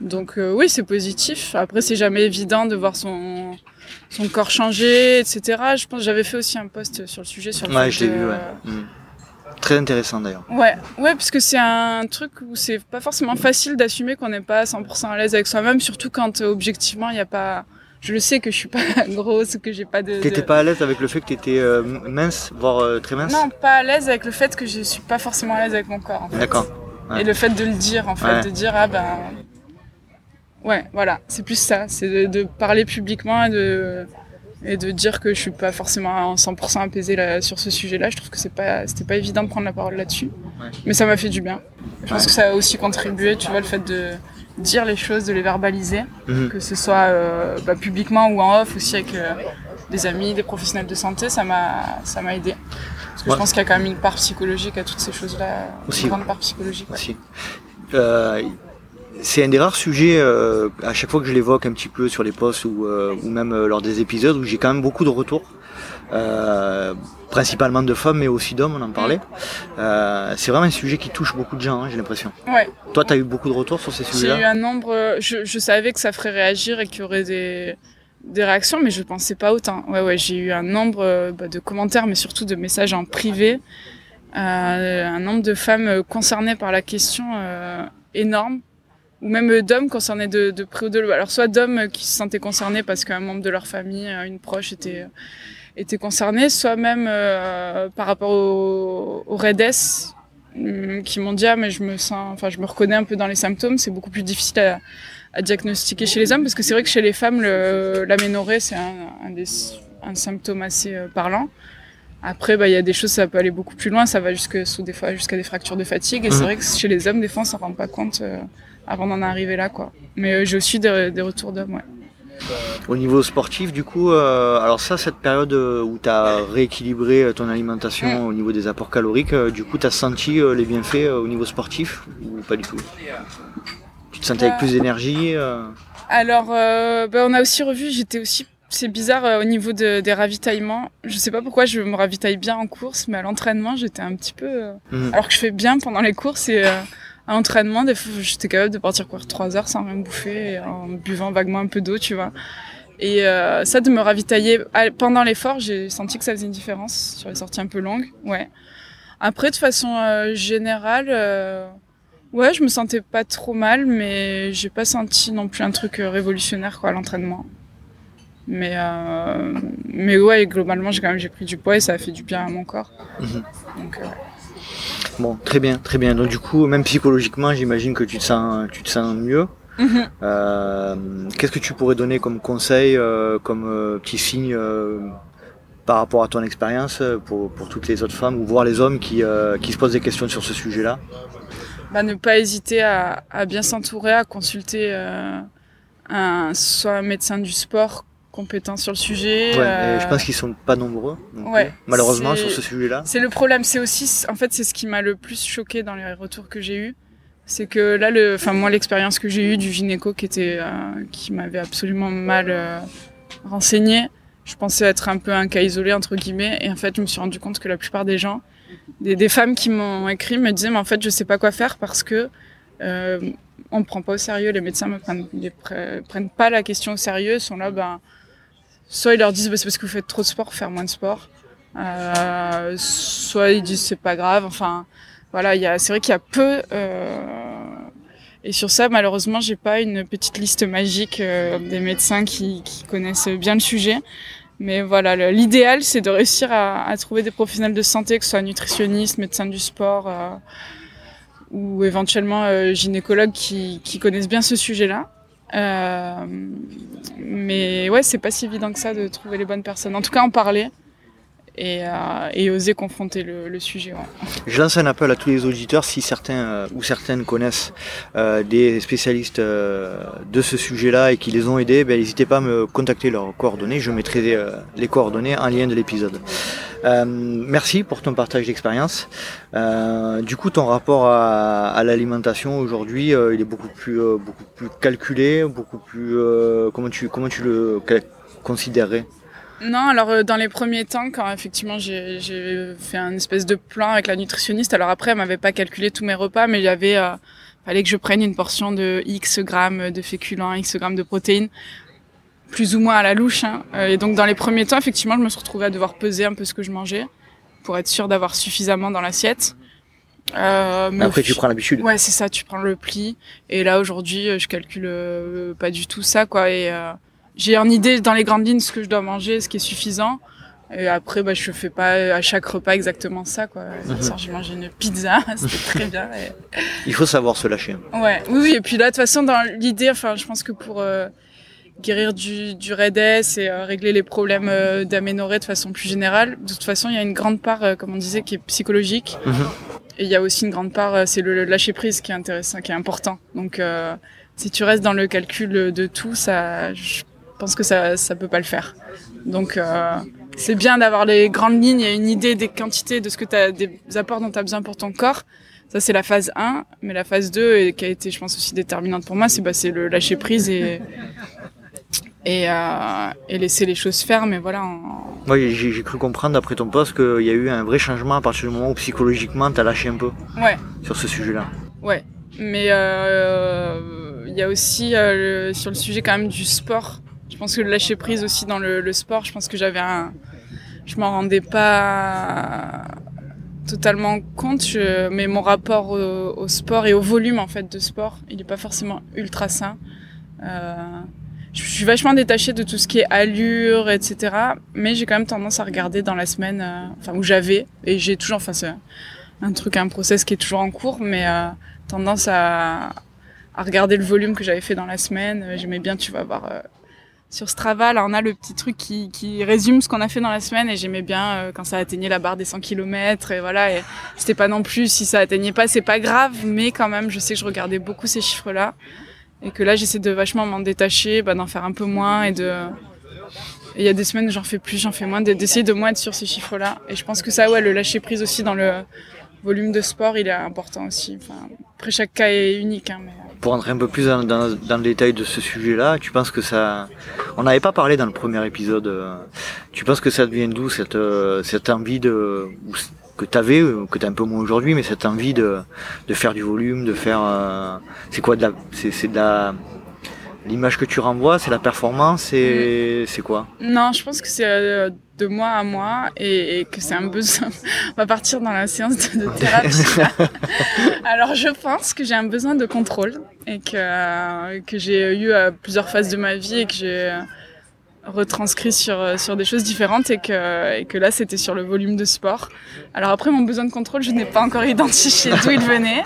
Speaker 2: Donc euh, oui, c'est positif. Après, c'est jamais évident de voir son son corps changer, etc. Je pense, j'avais fait aussi un post sur le sujet sur le
Speaker 1: Ouais, je l'ai vu, ouais. Mm. Très intéressant d'ailleurs.
Speaker 2: Ouais, ouais, parce que c'est un truc où c'est pas forcément facile d'assumer qu'on n'est pas à 100% à l'aise avec soi-même, surtout quand objectivement il y a pas. Je le sais que je suis pas (laughs) grosse, que j'ai pas de.
Speaker 1: T'étais
Speaker 2: de-
Speaker 1: pas à l'aise avec le fait que t'étais euh, mince, voire euh, très mince
Speaker 2: Non, pas à l'aise avec le fait que je suis pas forcément à l'aise avec mon corps. En fait.
Speaker 1: D'accord. Ouais.
Speaker 2: Et le fait de le dire, en fait,
Speaker 1: Ouais.
Speaker 2: de dire ah ben. Ouais, voilà, c'est plus ça, c'est de, de parler publiquement et de et de dire que je suis pas forcément en 100% apaisée là, sur ce sujet-là. Je trouve que c'est pas c'était pas évident de prendre la parole là-dessus,
Speaker 1: Ouais.
Speaker 2: mais ça m'a fait du bien. Je pense que ça a aussi contribué, tu vois, le fait de dire les choses, de les verbaliser,
Speaker 1: Mhm.
Speaker 2: que ce soit euh, bah, publiquement ou en off aussi avec euh, des amis, des professionnels de santé, ça m'a ça m'a aidé. Parce que
Speaker 1: Ouais.
Speaker 2: je pense qu'il y a quand même une part psychologique à toutes ces choses-là,
Speaker 1: Aussi.
Speaker 2: une grande part psychologique.
Speaker 1: aussi. Euh, c'est un des rares sujets, à chaque fois que je l'évoque un petit peu sur les posts ou, ou même lors des épisodes, où j'ai quand même beaucoup de retours, principalement de femmes mais aussi d'hommes, on en parlait. Euh, c'est vraiment un sujet qui touche beaucoup de gens, hein, j'ai l'impression.
Speaker 2: Ouais.
Speaker 1: Toi, tu as eu beaucoup de retours sur ces
Speaker 2: J'ai eu
Speaker 1: sujets-là
Speaker 2: un nombre. euh, Je, je savais que ça ferait réagir et qu'il y aurait des, des réactions, mais je pensais pas autant. Ouais, ouais, j'ai eu un nombre euh, bah, de commentaires, mais surtout de messages en privé. Euh, un nombre de femmes euh, concernées par la question euh, énorme, ou même euh, d'hommes concernés de, de près ou de loin. Alors, soit d'hommes euh, qui se sentaient concernés parce qu'un membre de leur famille, euh, une proche, était, était concerné, soit même euh, par rapport au, au REDES, hum, qui m'ont dit ah mais je me sens enfin je me reconnais un peu dans les symptômes c'est beaucoup plus difficile à, à diagnostiquer chez les hommes parce que c'est vrai que chez les femmes le l'aménorrhée c'est un, un des un symptôme assez euh, parlant. Après bah il y a des choses ça peut aller beaucoup plus loin ça va jusque sous des fois jusqu'à des fractures de fatigue et c'est vrai que chez les hommes des fois on s'en rend pas compte euh, avant d'en arriver là quoi. Mais euh, j'ai aussi des, des retours d'hommes ouais
Speaker 1: Au niveau sportif, du coup, euh, alors ça, cette période euh, où tu as rééquilibré euh, ton alimentation au niveau des apports caloriques, euh, du coup, tu as senti euh, les bienfaits euh, au niveau sportif ou pas du tout? Tu te sentais avec
Speaker 2: Euh,
Speaker 1: plus d'énergie euh,
Speaker 2: Alors, euh, bah, on a aussi revu, j'étais aussi, c'est bizarre euh, au niveau de- des ravitaillements. Je sais pas pourquoi je me ravitaille bien en course, mais à l'entraînement, j'étais un petit peu. euh,
Speaker 1: Mhm.
Speaker 2: Alors que je fais bien pendant les courses et euh, à l'entraînement, des fois, j'étais capable de partir courir trois heures sans rien bouffer, et en buvant vaguement un peu d'eau, tu vois. Et euh, ça, de me ravitailler pendant l'effort, j'ai senti que ça faisait une différence sur les sorties un peu longues, ouais. Après, de façon euh, générale. euh, Ouais, je me sentais pas trop mal, mais j'ai pas senti non plus un truc révolutionnaire quoi à l'entraînement. Mais mais ouais, globalement, j'ai quand même j'ai pris du poids et ça a fait du bien à mon corps.
Speaker 1: Mhm.
Speaker 2: Donc.
Speaker 1: Bon, très bien, très bien. Donc du coup, même psychologiquement, j'imagine que tu te sens, tu te sens mieux.
Speaker 2: Mhm.
Speaker 1: Euh, Qu'est-ce que tu pourrais donner comme conseil, euh, comme euh, petit signe par rapport à ton expérience pour, pour toutes les autres femmes ou voir les hommes qui, qui se posent des questions sur ce sujet-là?
Speaker 2: Bah, ne pas hésiter à, à bien s'entourer, à consulter un soit un médecin du sport compétent sur le sujet.
Speaker 1: Ouais,
Speaker 2: euh,
Speaker 1: je pense qu'ils sont pas nombreux,
Speaker 2: ouais,
Speaker 1: plus, malheureusement, sur ce sujet-là.
Speaker 2: C'est le problème, c'est aussi, en fait, c'est ce qui m'a le plus choqué dans les retours que j'ai eus. C'est que là, le, enfin, moi, l'expérience que j'ai eue du gynéco qui était, euh, qui m'avait absolument mal euh, renseigné, je pensais être un peu un cas isolé, entre guillemets, et en fait, je me suis rendu compte que la plupart des gens, des, des femmes qui m'ont écrit me disaient, mais en fait, je sais pas quoi faire parce que, euh, on me prend pas au sérieux, les médecins me prennent, les pre- prennent pas la question au sérieux, sont là, ben, soit ils leur disent, bah, c'est parce que vous faites trop de sport, faire moins de sport. Euh, soit ils disent c'est pas grave. Enfin, voilà, il y a, c'est vrai qu'il y a peu. euh, et sur ça, malheureusement, j'ai pas une petite liste magique euh, des médecins qui, qui connaissent bien le sujet. Mais voilà, l'idéal, c'est de réussir à, à, trouver des professionnels de santé, que ce soit nutritionnistes, médecins du sport euh, ou éventuellement euh, gynécologues qui, qui, connaissent bien ce sujet-là. Euh, mais ouais, c'est pas si évident que ça de trouver les bonnes personnes. En tout cas, en parler et, euh, et oser confronter le, sujet.
Speaker 1: Je lance un appel à tous les auditeurs, si certains euh, ou certaines connaissent euh, des spécialistes de ce sujet-là et qui les ont aidés, ben, n'hésitez pas à me contacter leurs coordonnées, je mettrai les coordonnées en lien de l'épisode. Merci pour ton partage d'expérience. du coup, ton rapport à, à l'alimentation aujourd'hui, il est beaucoup plus, beaucoup plus calculé, beaucoup plus... comment, tu, comment tu le considérerais?
Speaker 2: Non, alors euh, dans les premiers temps, quand effectivement j'ai fait un espèce de plan avec la nutritionniste, alors après elle m'avait pas calculé tous mes repas, mais il y avait euh, fallait que je prenne une portion de X grammes de féculents, X grammes de protéines, plus ou moins à la louche. Hein. Euh, et donc dans les premiers temps, effectivement, je me suis retrouvée à devoir peser un peu ce que je mangeais pour être sûre d'avoir suffisamment dans l'assiette.
Speaker 1: Euh, mais après, tu prends l'habitude.
Speaker 2: Ouais, c'est ça, tu prends le pli. Et là, aujourd'hui, je calcule euh, pas du tout ça, quoi. Et euh, j'ai en idée dans les grandes lignes ce que je dois manger, ce qui est suffisant. Et après, bah, je fais pas à chaque repas exactement ça, quoi. Mm -hmm. j'ai mangé une pizza, (laughs) c'était très bien. Et...
Speaker 1: Il faut savoir se lâcher.
Speaker 2: Ouais, oui, oui. Et puis là, de toute façon, dans l'idée, enfin, je pense que pour euh, guérir du, du REDS et euh, régler les problèmes euh, d'aménorrhée de façon plus générale, de toute façon, il y a une grande part, euh, comme on disait, qui est psychologique. Mm -hmm. Et il y a aussi une grande part, euh, c'est le, le, lâcher prise qui est intéressant, qui est important. Donc, euh, si tu restes dans le calcul de tout, ça, je pense que ça, ça peut pas le faire. Donc, euh, c'est bien d'avoir les grandes lignes et une idée des quantités, de ce que tu as, des apports dont tu as besoin pour ton corps. Ça, c'est la phase 1. Mais la phase 2, et qui a été, je pense, aussi déterminante pour moi, c'est bah, le lâcher prise et, et, euh, et laisser les choses faire. Mais voilà. En...
Speaker 1: Oui, j'ai cru comprendre, d'après ton poste, qu'il y a eu un vrai changement à partir du moment où psychologiquement, tu as lâché un peu
Speaker 2: ouais.
Speaker 1: sur ce sujet-là.
Speaker 2: Ouais. Mais euh, il y a aussi, euh, le, sur le sujet quand même du sport, je pense que le lâcher prise aussi dans le, sport, je pense que j'avais un, je m'en rendais pas totalement compte, mais mon rapport au, sport et au volume en fait de sport, il est pas forcément ultra sain. Euh, je suis vachement détachée de tout ce qui est allure, etc. Mais j'ai quand même tendance à regarder dans la semaine, euh, enfin où j'avais et j'ai toujours, enfin c'est un truc, un process qui est toujours en cours, mais euh, tendance à regarder le volume que j'avais fait dans la semaine. J'aimais bien, tu vas voir sur Strava, là, on a le petit truc qui, résume ce qu'on a fait dans la semaine et j'aimais bien euh, quand ça atteignait la barre des 100 km et voilà. Et c'était pas non plus, si ça atteignait pas, c'est pas grave, mais quand même, je sais que je regardais beaucoup ces chiffres-là et que là, j'essaie de vachement m'en détacher, bah, d'en faire un peu moins et de. Il y a des semaines, j'en fais plus, j'en fais moins, d'essayer de moins être sur ces chiffres-là. Et je pense que ça, ouais, le lâcher prise aussi dans le volume de sport, il est important aussi. Enfin, après, chaque cas est unique, hein, mais
Speaker 1: pour rentrer un peu plus dans, dans, dans le détail de ce sujet-là, tu penses que ça, on n'avait pas parlé dans le premier épisode. Tu penses que ça devient d'où cette cette envie de que tu avais, que tu as un peu moins aujourd'hui, mais cette envie de de faire du volume, de faire, euh, c'est quoi de la, c'est de la L'image que tu renvoies, c'est la performance, c'est c'est quoi?
Speaker 2: Non, je pense que c'est euh, de moi à moi et, et que c'est un besoin. (laughs) On va partir dans la séance de, de thérapie. (laughs) Alors, je pense que j'ai un besoin de contrôle et que que j'ai eu à plusieurs phases de ma vie et que j'ai retranscrit sur sur des choses différentes et que et que là c'était sur le volume de sport. Alors après mon besoin de contrôle, je n'ai pas encore identifié d'où il venait.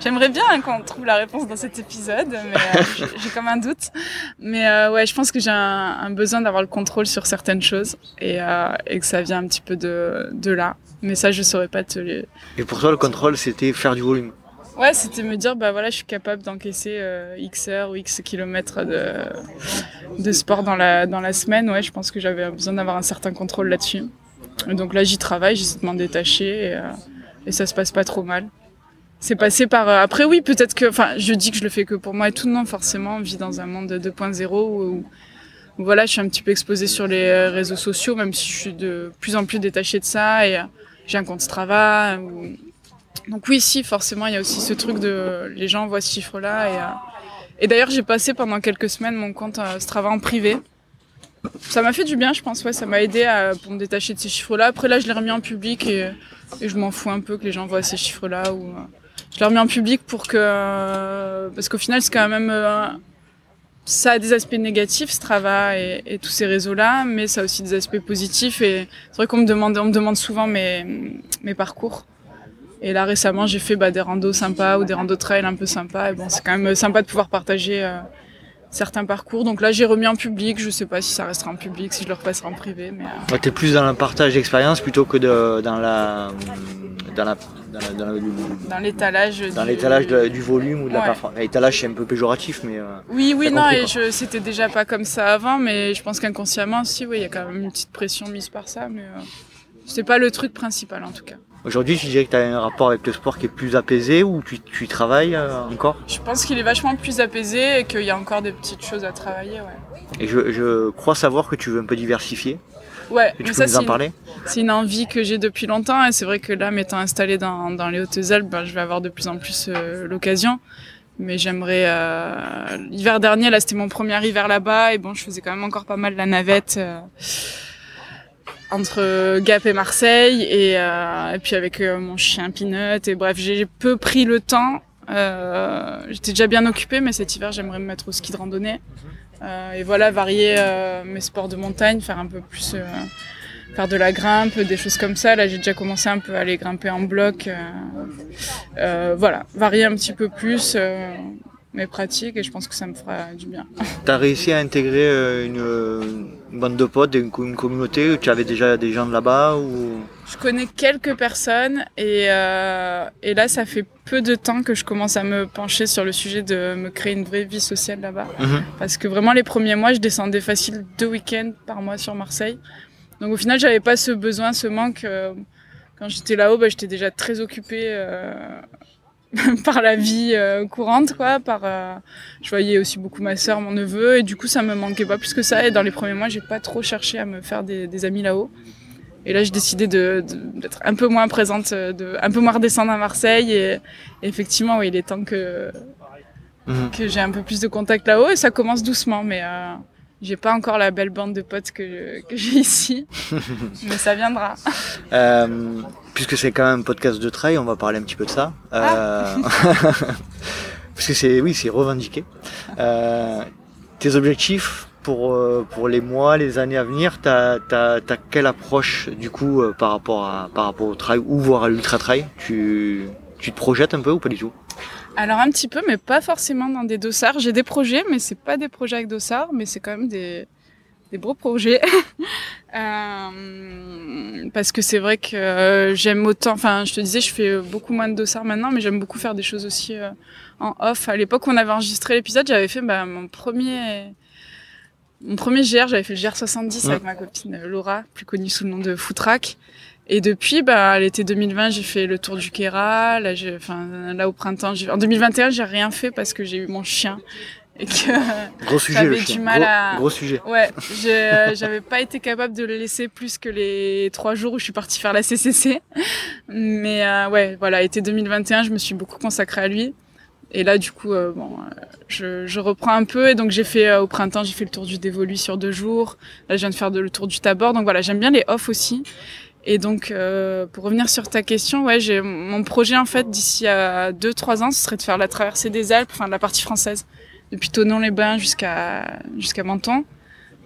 Speaker 2: J'aimerais bien qu'on trouve la réponse dans cet épisode, mais euh, j'ai comme un doute. Mais euh, ouais, je pense que j'ai un, un, besoin d'avoir le contrôle sur certaines choses et, euh, et que ça vient un petit peu de de là. Mais ça, je saurais pas te. Le...
Speaker 1: Et pour toi, le contrôle, c'était faire du volume.
Speaker 2: Ouais, c'était me dire, bah voilà, je suis capable d'encaisser euh, X heures ou X kilomètres de, de sport dans la, dans la semaine. Ouais, je pense que j'avais besoin d'avoir un certain contrôle là-dessus. Donc là, j'y travaille, j'essaie de m'en détacher et, euh, et, ça se passe pas trop mal. C'est passé par. Euh, après, oui, peut-être que. Enfin, je dis que je le fais que pour moi et tout, non, forcément, on vit dans un monde 2.0 où, voilà, je suis un petit peu exposée sur les réseaux sociaux, même si je suis de plus en plus détachée de ça et j'ai un compte Strava. Donc oui, si, forcément, il y a aussi ce truc de les gens voient ce chiffre-là. Et, euh... et d'ailleurs, j'ai passé pendant quelques semaines mon compte euh, Strava en privé. Ça m'a fait du bien, je pense. Ouais, ça m'a aidé à, pour me détacher de ces chiffres-là. Après, là, je l'ai remis en public et, et je m'en fous un peu que les gens voient ces chiffres-là. Ou, euh... je l'ai remis en public pour que... parce qu'au final, c'est quand même... ça a des aspects négatifs, Strava et, et tous ces réseaux-là, mais ça a aussi des aspects positifs. Et c'est vrai qu'on me demande, on me demande souvent mes, mes parcours. Et là récemment, j'ai fait bah, des randos sympas ou des randos trail un peu sympas. Et bon, c'est quand même sympa de pouvoir partager euh, certains parcours. Donc là, j'ai remis en public. Je sais pas si ça restera en public, si je le repasserai en privé. Mais euh,
Speaker 1: Ouais, T'es plus dans le partage d'expérience plutôt que de, dans la dans la dans la- dans la-
Speaker 2: dans l'étalage.
Speaker 1: dans
Speaker 2: du-
Speaker 1: l'étalage du volume ou de la performance. L'étalage c'est un peu péjoratif, mais euh,
Speaker 2: Oui, oui, non,
Speaker 1: compris,
Speaker 2: et je, c'était déjà pas comme ça avant, mais je pense qu'inconsciemment, si, oui, il y a quand même une petite pression mise par ça, mais euh, c'est pas le truc principal en tout cas.
Speaker 1: Aujourd'hui tu dirais que tu as un rapport avec le sport qui est plus apaisé ou tu, tu y travailles euh, encore?
Speaker 2: Je pense qu'il est vachement plus apaisé et qu'il y a encore des petites choses à travailler, ouais.
Speaker 1: Et je, je crois savoir que tu veux un peu diversifier.
Speaker 2: Ouais,
Speaker 1: Et tu
Speaker 2: mais
Speaker 1: peux
Speaker 2: ça,
Speaker 1: nous
Speaker 2: c'est
Speaker 1: en
Speaker 2: une,
Speaker 1: parler?
Speaker 2: c'est une envie que j'ai depuis longtemps et c'est vrai que là, m'étant installée dans, dans les Hautes-Alpes, ben, je vais avoir de plus en plus euh, l'occasion. Mais j'aimerais. euh, L'hiver dernier, là, c'était mon premier hiver là-bas et bon, je faisais quand même encore pas mal la navette. Euh, entre Gap et Marseille et, euh, et puis avec euh, mon chien Peanut. Et bref j'ai peu pris le temps. Euh, j'étais déjà bien occupée mais cet hiver j'aimerais me mettre au ski de randonnée. Euh, et voilà varier euh, mes sports de montagne faire un peu plus euh, faire de la grimpe des choses comme ça. Là j'ai déjà commencé un peu à aller grimper en bloc. Euh, euh, voilà varier un petit peu plus euh, mes pratiques et je pense que ça me fera du bien.
Speaker 1: Tu as réussi à intégrer euh, une, une bande de potes, une, co- une communauté Tu avais déjà des gens de là-bas ou...
Speaker 2: Je connais quelques personnes et, euh, et là, ça fait peu de temps que je commence à me pencher sur le sujet de me créer une vraie vie sociale là-bas.
Speaker 1: Mhm.
Speaker 2: Parce que vraiment, les premiers mois, je descendais facile deux week-ends par mois sur Marseille. Donc au final, j'avais pas ce besoin, ce manque. euh, quand j'étais là-haut, bah, j'étais déjà très occupée euh, (laughs) par la vie euh, courante, quoi. Par, euh, je voyais aussi beaucoup ma sœur, mon neveu, et du coup, ça me manquait pas plus que ça. Et dans les premiers mois, j'ai pas trop cherché à me faire des, des amis là-haut. Et là, j'ai décidé de- de- d'être un peu moins présente, euh, de, un peu moins redescendre à Marseille. Et, et effectivement, oui, il est temps que,
Speaker 1: Mhm.
Speaker 2: que j'ai un peu plus de contact là-haut. Et ça commence doucement, mais euh, j'ai pas encore la belle bande de potes que, que j'ai ici. (laughs) mais ça viendra.
Speaker 1: Euh, puisque c'est quand même un podcast de trail, on va parler un petit peu de ça. Euh, (laughs) parce que c'est, oui, c'est revendiqué. Euh, tes objectifs pour, pour les mois, les années à venir, t'as, t'as, t'as quelle approche du coup par rapport à, par rapport au trail ou voire à l'ultra trail? Tu, tu te projettes un peu ou pas du tout?
Speaker 2: Alors un petit peu, mais pas forcément dans des dossards. J'ai des projets, mais c'est pas des projets avec dossards, mais c'est quand même des, des beaux projets. (laughs) Euh, parce que c'est vrai que euh, j'aime autant, enfin je te disais, je fais beaucoup moins de dossards maintenant, mais j'aime beaucoup faire des choses aussi euh, en off. À l'époque où on avait enregistré l'épisode, j'avais fait bah, mon premier... Mon premier GR, j'avais fait le GR70
Speaker 1: Ouais.
Speaker 2: avec ma copine Laura, plus connue sous le nom de Footrack. Et depuis, bah, l'été 2020, j'ai fait le tour du Kera. Là, j'ai, enfin, là au printemps, j'ai, en 2021, j'ai rien fait parce que j'ai eu mon chien et que,
Speaker 1: Gros (laughs) sujet, le
Speaker 2: J'avais
Speaker 1: chien.
Speaker 2: du mal
Speaker 1: gros,
Speaker 2: à-
Speaker 1: gros sujet.
Speaker 2: ouais, (laughs) j'avais pas été capable de le laisser plus que les trois jours où je suis partie faire la CCC. Mais euh, ouais, voilà, été 2021, je me suis beaucoup consacrée à lui. Et là, du coup, euh, bon, euh, je, je reprends un peu. Et donc, j'ai fait au printemps, j'ai fait le tour du Dévolu sur deux jours. Là, je viens de faire de- le tour du Tabor. Donc voilà, j'aime bien les off aussi. Et donc, euh, pour revenir sur ta question, ouais, j'ai mon projet en fait d'ici à 2-3 ans, ce serait de faire la traversée des Alpes, enfin la partie française, depuis Tonon-les-Bains jusqu'à jusqu'à Menton.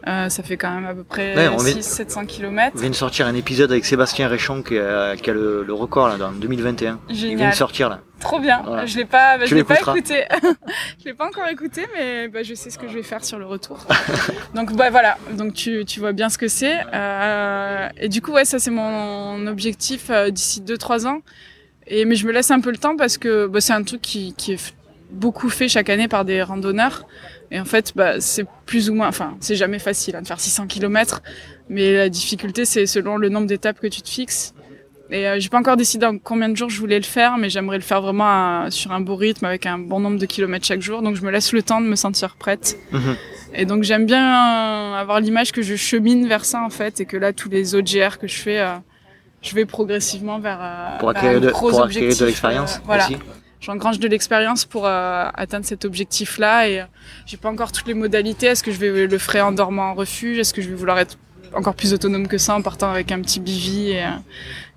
Speaker 2: Euh, ça fait quand même à peu près
Speaker 1: Ouais, on vient-
Speaker 2: 600-700 km.
Speaker 1: On vient de sortir un épisode avec Sébastien Réchon qui a, qui a le, le record là, dans 2021. Il vient
Speaker 2: Génial.
Speaker 1: de sortir là.
Speaker 2: Trop bien.
Speaker 1: Voilà.
Speaker 2: Je l'ai pas, bah, je l'ai pas écouté. (laughs) je l'ai pas encore écouté, mais bah, je sais ce que je vais faire sur le retour. (laughs) Donc bah voilà. Donc tu, tu vois bien ce que c'est. Euh, et du coup ouais, ça c'est mon objectif euh, d'ici 2-3 ans. Et mais je me laisse un peu le temps parce que bah, c'est un truc qui, qui est beaucoup fait chaque année par des randonneurs. Et en fait, bah, c'est plus ou moins, enfin, c'est jamais facile hein, de faire 600 km, mais la difficulté, c'est selon le nombre d'étapes que tu te fixes. Et euh, j'ai pas encore décidé en combien de jours je voulais le faire, mais j'aimerais le faire vraiment euh, sur un beau rythme avec un bon nombre de kilomètres chaque jour. Donc je me laisse le temps de me sentir prête.
Speaker 1: Mhm.
Speaker 2: Et donc j'aime bien euh, avoir l'image que je chemine vers ça en fait, et que là tous les autres GR que je fais, euh, je vais progressivement vers, euh,
Speaker 1: Pour
Speaker 2: vers
Speaker 1: acquérir
Speaker 2: un
Speaker 1: de,
Speaker 2: gros
Speaker 1: pour acquérir
Speaker 2: objectif,
Speaker 1: de l'expérience
Speaker 2: euh, voilà,
Speaker 1: aussi.
Speaker 2: J'engrange de l'expérience pour euh, atteindre cet objectif-là et euh, j'ai pas encore toutes les modalités. Est-ce que je vais le ferai en dormant en refuge? Est-ce que je vais vouloir être encore plus autonome que ça en partant avec un petit bivy et, euh,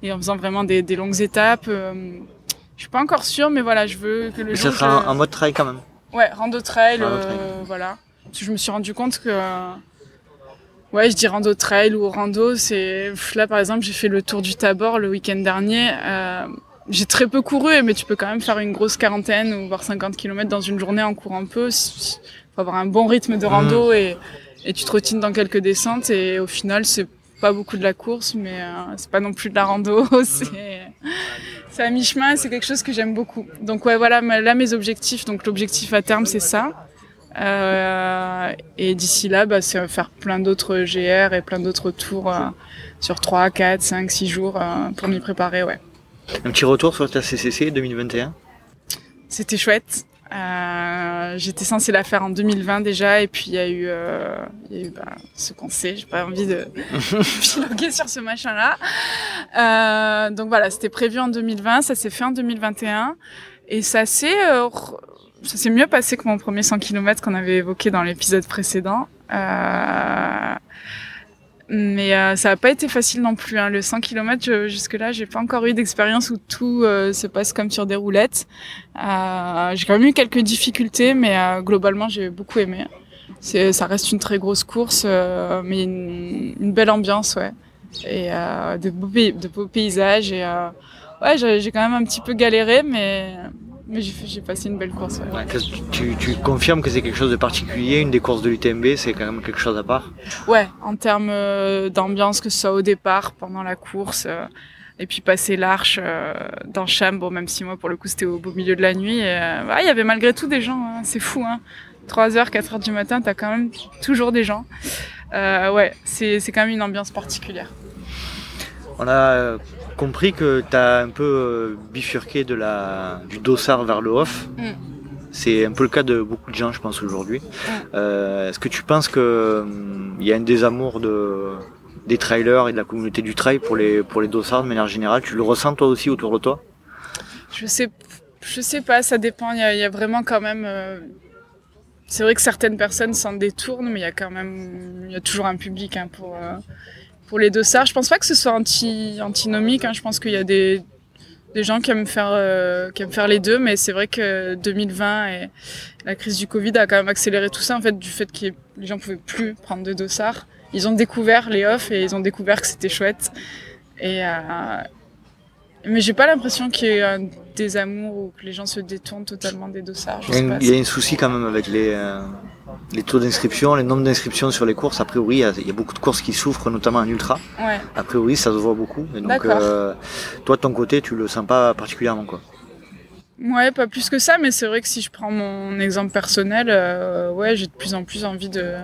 Speaker 2: et en faisant vraiment des, des longues étapes? Je suis pas encore sûre, mais voilà, je veux que le
Speaker 1: Mais
Speaker 2: jour
Speaker 1: ça sera
Speaker 2: je-
Speaker 1: en mode trail quand même.
Speaker 2: Ouais, rando trail,
Speaker 1: Rando trail.
Speaker 2: voilà. je me suis rendu compte que ouais, je dis rando trail ou rando, c'est là par exemple, j'ai fait le tour du Tabor le week-end dernier. Euh, j'ai très peu couru, mais tu peux quand même faire une grosse quarantaine ou voire 50 km dans une journée en courant peu. Faut avoir un bon rythme de rando mmh. et, et tu trottines dans quelques descentes et au final c'est pas beaucoup de la course, mais euh, c'est pas non plus de la rando. (laughs) c'est à mi-chemin, c'est quelque chose que j'aime beaucoup. Donc ouais, voilà, là mes objectifs. Donc l'objectif à terme, c'est ça. Euh, et d'ici là, bah, c'est faire plein d'autres GR et plein d'autres tours euh, sur 3, 4, 5, 6 jours euh, pour m'y préparer, ouais.
Speaker 1: Un petit retour sur ta CCC 2021
Speaker 2: C'était chouette. Euh, j'étais censée la faire en 2020 déjà, et puis il y a eu, euh, bah, ce qu'on sait. J'ai pas envie de (laughs) piloguer sur ce machin-là. Euh, donc voilà, c'était prévu en 2020, ça s'est fait en 2021, et ça s'est euh, ça s'est mieux passé que mon premier 100 km qu'on avait évoqué dans l'épisode précédent. Mais euh, ça n'a pas été facile non plus. Hein. Le 100 km, jusque-là, j'ai pas encore eu d'expérience où tout euh, se passe comme sur des roulettes. Euh, j'ai quand même eu quelques difficultés, mais euh, globalement, j'ai beaucoup aimé. C'est, ça reste une très grosse course, mais une, une, belle ambiance, ouais. Et de beaux, de, beaux, paysages. Et ouais, j'ai, j'ai quand même un petit peu galéré, mais mais j'ai passé une belle course. Ouais.
Speaker 1: Tu, tu, confirmes que c'est quelque chose de particulier, une des courses de l'UTMB, c'est quand même quelque chose à part?
Speaker 2: Ouais, en termes euh, d'ambiance, que ce soit au départ, pendant la course, euh, et puis passer l'arche euh, dans Cham, bon, même si moi, pour le coup, c'était au beau milieu de la nuit, il y avait malgré tout des gens, hein, c'est fou, hein. 3h, 4h du matin, t'as quand même toujours des gens. ouais, c'est quand même une ambiance particulière.
Speaker 1: On a compris que tu as un peu euh, bifurqué de la, du dossard vers le off. Mm. C'est un peu le cas de beaucoup de gens, je pense, aujourd'hui. Mm. Euh, Est-ce que tu penses qu'il hum, y a un désamour de, des trailers et de la communauté du trail pour les, pour les dossards de manière générale? Tu le ressens toi aussi autour de toi?
Speaker 2: Je sais, je sais pas, ça dépend. Il y a, y a, vraiment quand même. Euh... C'est vrai que certaines personnes s'en détournent, mais il y a quand même, il y a toujours un public hein, pour. Euh pour les dossards. Je pense pas que ce soit anti, antinomique. Hein. Je pense qu'il y a des, des gens qui aiment faire, euh, qui aiment faire les deux, mais c'est vrai que 2020 et la crise du Covid a quand même accéléré tout ça, en fait, du fait que les gens pouvaient plus prendre de dossards. Ils ont découvert les off et ils ont découvert que c'était chouette. Et, euh, mais j'ai pas l'impression qu'il y ait un désamour ou que les gens se détournent totalement des dossards.
Speaker 1: il y a un souci quand même avec les, euh, les taux d'inscription, les nombres d'inscriptions sur les courses. A priori, il y, a, beaucoup de courses qui souffrent, notamment en ultra.
Speaker 2: Ouais.
Speaker 1: A priori, ça se voit beaucoup. Et donc, euh, toi, de ton côté, tu le sens pas particulièrement, quoi.
Speaker 2: Ouais, pas plus que ça, mais c'est vrai que si je prends mon exemple personnel, euh, ouais, j'ai de plus en plus envie de,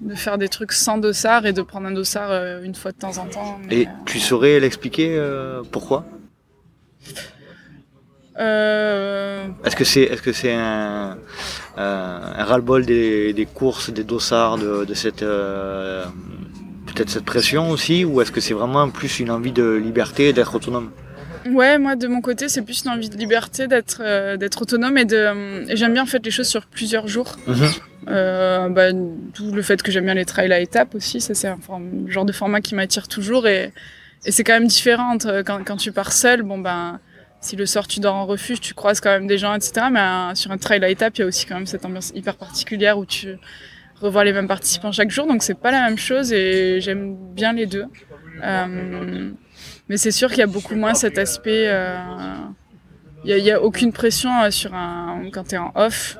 Speaker 2: de faire des trucs sans dossard et de prendre un dossard euh, une fois de temps en temps.
Speaker 1: et euh, tu saurais l'expliquer euh, pourquoi?
Speaker 2: Euh...
Speaker 1: Est-ce que c'est est-ce que c'est un, un ras-le-bol des, des, courses, des dossards, de, de cette euh, peut-être cette pression aussi, ou est-ce que c'est vraiment plus une envie de liberté, d'être autonome?
Speaker 2: Ouais, moi de mon côté, c'est plus une envie de liberté, d'être euh, d'être autonome et de. j'aime bien en fait les choses sur plusieurs jours.
Speaker 1: Mhm.
Speaker 2: Euh, bah, D'où le fait que j'aime bien les trails à étapes aussi. Ça c'est un genre de format qui m'attire toujours et, et c'est quand même différent quand, quand tu pars seul. Bon ben si le soir tu dors en refuge, tu croises quand même des gens, etc. Mais euh, sur un trail à étapes, il y a aussi quand même cette ambiance hyper particulière où tu revois les mêmes participants chaque jour. Donc c'est pas la même chose et j'aime bien les deux. Euh, mais c'est sûr qu'il y a beaucoup moins cet aspect. Euh, il n'y a, aucune pression euh, sur un quand tu es en off.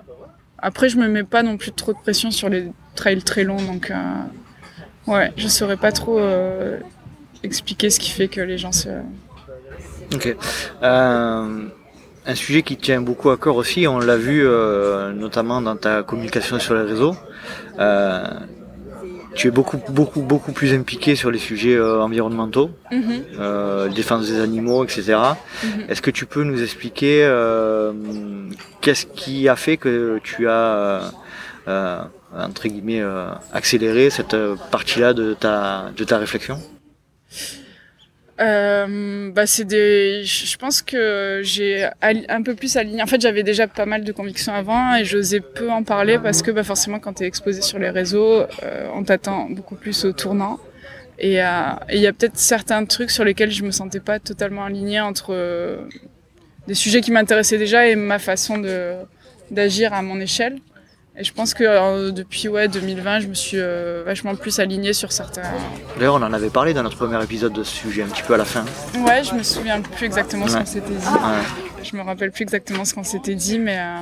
Speaker 2: Après, je me mets pas non plus trop de pression sur les trails très longs, donc euh, ouais, je saurais pas trop expliquer ce qui fait que les gens se
Speaker 1: Ok. Un sujet qui tient beaucoup à cœur aussi, on l'a vu notamment dans ta communication sur les réseaux. Tu es beaucoup, beaucoup, beaucoup plus impliqué sur les sujets euh, environnementaux,
Speaker 2: mm -hmm.
Speaker 1: défense des animaux, etc. Mm -hmm. Est-ce que tu peux nous expliquer qu'est-ce qui a fait que tu as entre guillemets accéléré cette partie-là de ta, de ta réflexion?
Speaker 2: Euh, bah je pense que j'ai un peu plus aligné. En fait j'avais déjà pas mal de convictions avant et j'osais peu en parler parce que bah forcément quand tu es exposé sur les réseaux euh, on t'attend beaucoup plus au tournant. Et il euh, y a peut-être certains trucs sur lesquels je me sentais pas totalement alignée entre euh, des sujets qui m'intéressaient déjà et ma façon d'agir à mon échelle Et je pense que euh, depuis ouais, 2020, je me suis euh, vachement plus alignée sur certains.
Speaker 1: D'ailleurs, on en avait parlé dans notre premier épisode de ce sujet, un petit peu à la fin.
Speaker 2: Ouais, je me souviens plus exactement ce qu'on s'était dit. Je me rappelle plus exactement ce qu'on s'était dit, mais, euh,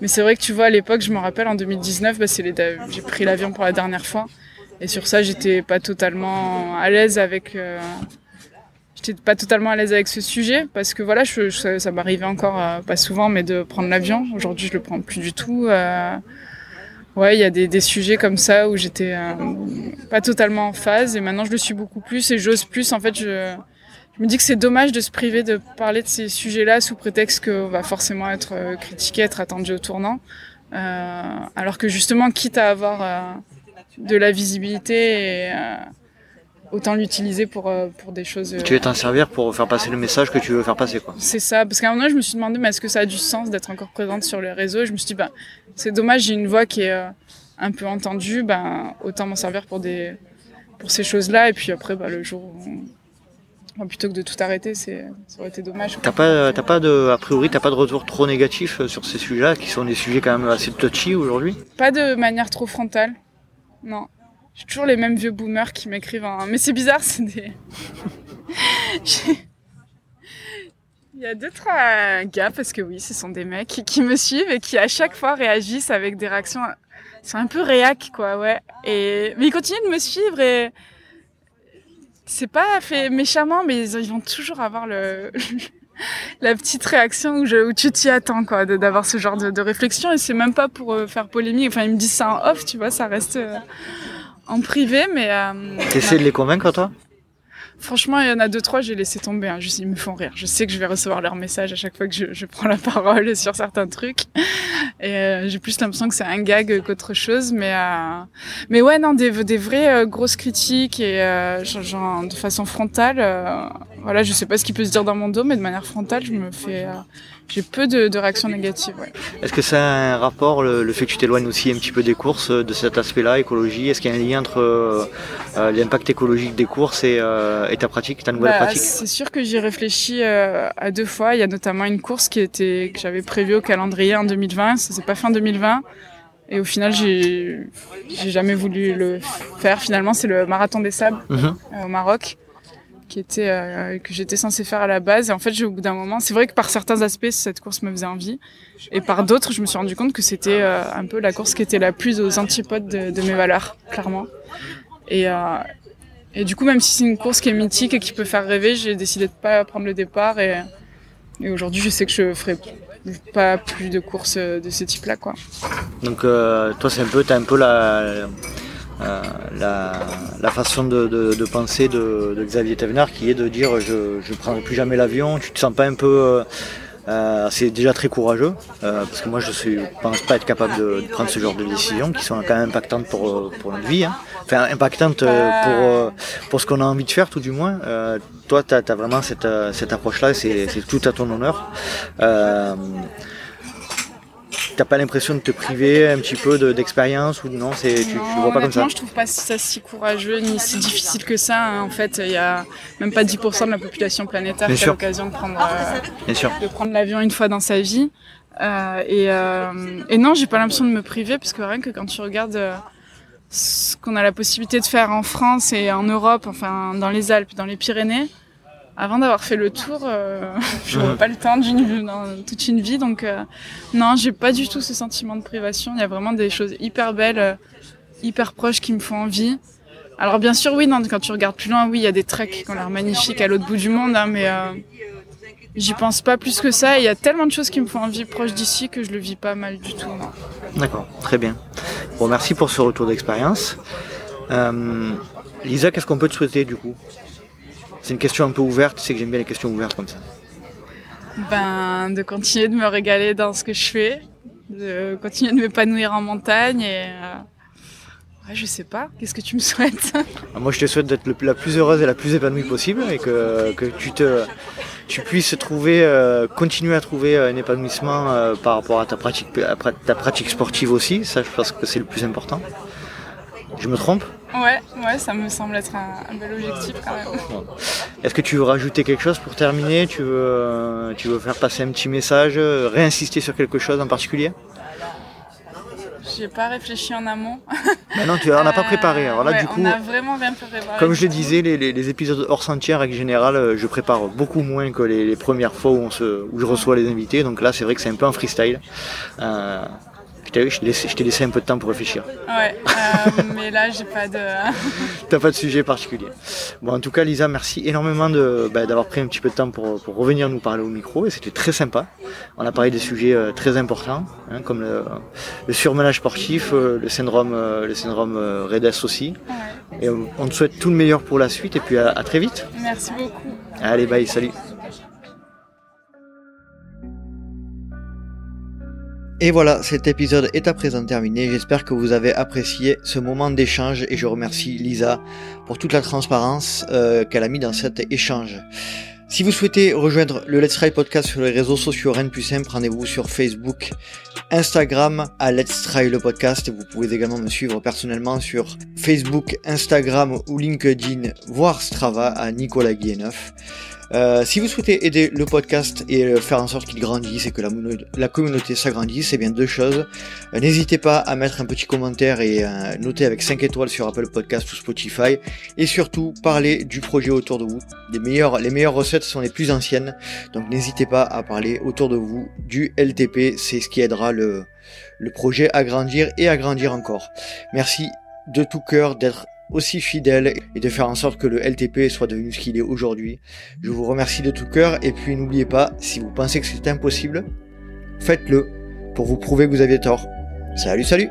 Speaker 2: mais c'est vrai que tu vois, à l'époque, je me rappelle en 2019, bah, c'est les... j'ai pris l'avion pour la dernière fois. Et sur ça, j'étais pas totalement à l'aise avec. J'étais pas totalement à l'aise avec ce sujet parce que voilà, je, ça, m'arrivait encore pas souvent, mais de prendre l'avion. Aujourd'hui, je le prends plus du tout. Ouais, il y a des, des, sujets comme ça où j'étais euh, pas totalement en phase et maintenant je le suis beaucoup plus et j'ose plus. En fait, je, je me dis que c'est dommage de se priver de parler de ces sujets-là sous prétexte qu'on va forcément être euh, critiqué, être attendu au tournant. Euh, alors que justement, quitte à avoir euh, de la visibilité et autant l'utiliser pour, euh, pour des choses.
Speaker 1: Tu veux t'en servir pour faire passer le message que tu veux faire passer, quoi.
Speaker 2: C'est ça, parce qu'à un moment, je me suis demandé, mais est-ce que ça a du sens d'être encore présente sur les réseaux Je me suis dit, bah, c'est dommage, j'ai une voix qui est euh, un peu entendue, ben, autant m'en servir pour, des, pour ces choses-là, et puis après, bah, le jour où. plutôt que de tout arrêter, c'est, ça aurait été dommage.
Speaker 1: T'as pas, t'as pas de, a priori, t'as pas de retour trop négatif euh, sur ces sujets-là, qui sont des sujets quand même assez touchy aujourd'hui?
Speaker 2: Pas de manière trop frontale, non. J'ai toujours les mêmes vieux boomers qui m'écrivent. Mais c'est bizarre, c'est des. (laughs) Il y a deux, trois gars, parce que oui, ce sont des mecs qui me suivent et qui à chaque fois réagissent avec des réactions. C'est un peu réac, quoi, ouais. Et... Mais ils continuent de me suivre et. C'est pas fait méchamment, mais ils, vont toujours avoir le. (laughs) la petite réaction où, je, où tu t'y attends quoi d'avoir ce genre de, de réflexion et c'est même pas pour euh, faire polémique enfin ils me disent ça en off tu vois ça reste euh, en privé, mais. Euh,
Speaker 1: T'essaies de les convaincre, toi?
Speaker 2: Franchement, il y en a deux, trois, j'ai laissé tomber. Hein. Juste, ils me font rire. Je sais que je vais recevoir leurs messages à chaque fois que je, je prends la parole (laughs) sur certains trucs. Et euh, j'ai plus l'impression que c'est un gag qu'autre chose. Mais, euh... mais ouais, non, des, des vraies euh, grosses critiques et euh, genre, de façon frontale. voilà, je sais pas ce qui peut se dire dans mon dos, mais de manière frontale, je me fais j'ai peu de, de, réactions négatives. Ouais.
Speaker 1: Est-ce que ça a un rapport, le, fait que tu t'éloignes aussi un petit peu des courses, euh, de cet aspect-là, écologie? Est-ce qu'il y a un lien entre euh, euh l'impact écologique des courses et, euh, et ta pratique, ta nouvelle bah, pratique?
Speaker 2: C'est sûr que j'y réfléchi euh, à deux fois. Il y a notamment une course qui était que j'avais prévue au calendrier en 2020. Ça s'est pas fait en 2020. Et au final, j'ai jamais voulu le faire. Finalement, c'est le marathon des sables mhm. au Maroc euh, que j'étais censée faire à la base. Et en fait, au bout d'un moment, c'est vrai que par certains aspects, cette course me faisait envie, et par d'autres, je me suis rendu compte que c'était euh, un peu la course qui était la plus aux antipodes de, de mes valeurs, clairement. Et euh, et du coup, même si c'est une course qui est mythique et qui peut faire rêver, j'ai décidé de pas prendre le départ. Et, et aujourd'hui, je sais que je ferai pas plus de courses de ce type-là, quoi.
Speaker 1: Donc, toi, c'est un peu, t'as un peu la euh, la, la, façon de, de, de penser de, de, Xavier Thévenard qui est de dire je ne prendrai plus jamais l'avion, tu te sens pas un peu... Euh, euh c'est déjà très courageux euh, parce que moi je ne pense pas être capable de, prendre ce genre de décisions qui sont quand même impactantes pour, pour notre vie, hein. enfin impactantes pour, pour ce qu'on a envie de faire tout du moins. Toi tu as, as, vraiment cette, cette approche-là, c'est tout à ton honneur. T'as pas l'impression de te priver un petit peu d'expérience ou non c'est tu, tu, vois pas comme ça
Speaker 2: je trouve pas ça si courageux ni si difficile que ça. Hein. En fait, il y a même pas 10% de la population planétaire qui a l'occasion de prendre euh, de prendre l'avion une fois dans sa vie. Euh, et, euh, et non, j'ai pas l'impression de me priver parce que rien que quand tu regardes euh, ce qu'on a la possibilité de faire en France et en Europe, enfin dans les Alpes, dans les Pyrénées, avant d'avoir fait le tour, euh, (laughs) je n'aurais pas le temps d'une toute une vie. Donc euh, non, j'ai pas du tout ce sentiment de privation. Il y a vraiment des choses hyper belles, euh, hyper proches qui me font envie. Alors bien sûr, oui, non, quand tu regardes plus loin, oui, il y a des treks qui ont l'air magnifiques à l'autre bout du monde, hein, mais euh, j'y pense pas plus que ça. Il y a tellement de choses qui me font envie proche d'ici que je le vis pas mal du tout.
Speaker 1: D'accord, très bien. Bon, merci pour ce retour d'expérience. Lisa, qu'est-ce qu'on peut te souhaiter du coup? C'est une question un peu ouverte, tu sais que j'aime bien les questions ouvertes comme ça.
Speaker 2: Ben, de continuer de me régaler dans ce que je fais, de continuer de m'épanouir en montagne et. Euh... Ouais, je sais pas, qu'est-ce que tu me souhaites?
Speaker 1: Ah, Moi, je te souhaite d'être la plus heureuse et la plus épanouie possible et que, que tu, te, tu puisses trouver, euh, continuer à trouver un épanouissement euh, par rapport à ta pratique, à ta pratique sportive aussi. Ça, je pense que c'est le plus important. Je me trompe
Speaker 2: Ouais, ouais, ça me semble être un, bel objectif quand même.
Speaker 1: Est-ce que tu veux rajouter quelque chose pour terminer? Tu veux, euh, tu veux faire passer un petit message, réinsister sur quelque chose en particulier?
Speaker 2: Je j'ai pas réfléchi en amont. (laughs)
Speaker 1: Bah non, tu on n'a pas préparé. Alors là,
Speaker 2: Ouais,
Speaker 1: du coup,
Speaker 2: on a vraiment bien préparé.
Speaker 1: comme je le disais, les, les- les épisodes hors sentier, en règle générale, euh, je prépare beaucoup moins que les, les premières fois où, on se, où je reçois les invités. Donc là, c'est vrai que c'est un peu en freestyle. Euh, t'ai je t'ai laissé, un peu de temps pour réfléchir.
Speaker 2: Ouais, euh, (laughs) mais là, j'ai pas de. (laughs)
Speaker 1: T'as pas de sujet particulier. Bon, en tout cas, Lisa, merci énormément de, bah, d'avoir pris un petit peu de temps pour, pour revenir nous parler au micro et c'était très sympa. On a parlé des sujets euh, très importants, hein, comme le, le surmenage sportif, euh, le syndrome, le syndrome REDES aussi.
Speaker 2: Ouais.
Speaker 1: Et on, on te souhaite tout le meilleur pour la suite et puis à- à très vite.
Speaker 2: Merci beaucoup.
Speaker 1: Allez, bye, salut. Et voilà, cet épisode est à présent terminé. J'espère que vous avez apprécié ce moment d'échange et je remercie Lisa pour toute la transparence euh, qu'elle a mis dans cet échange. Si vous souhaitez rejoindre le Let's Try Podcast sur les réseaux sociaux Rennes plus simple, rendez-vous sur Facebook, Instagram à Let's Try le podcast. Vous pouvez également me suivre personnellement sur Facebook, Instagram ou LinkedIn, voire Strava à Nicolas Guilleneuf. Euh, si vous souhaitez aider le podcast et faire en sorte qu'il grandisse et que la, communauté s'agrandisse, c'est bien deux choses. Euh, N'hésitez pas à mettre un petit commentaire et euh, noter avec 5 étoiles sur Apple Podcast ou Spotify. Et surtout, parler du projet autour de vous. Les meilleures, les meilleures recettes sont les plus anciennes. Donc n'hésitez pas à parler autour de vous du LTP. C'est ce qui aidera le projet à grandir et à grandir encore. Merci de tout cœur d'être aussi fidèle et de faire en sorte que le LTP soit devenu ce qu'il est aujourd'hui. Je vous remercie de tout cœur et puis n'oubliez pas, si vous pensez que c'est impossible, faites-le pour vous prouver que vous aviez tort. Salut, salut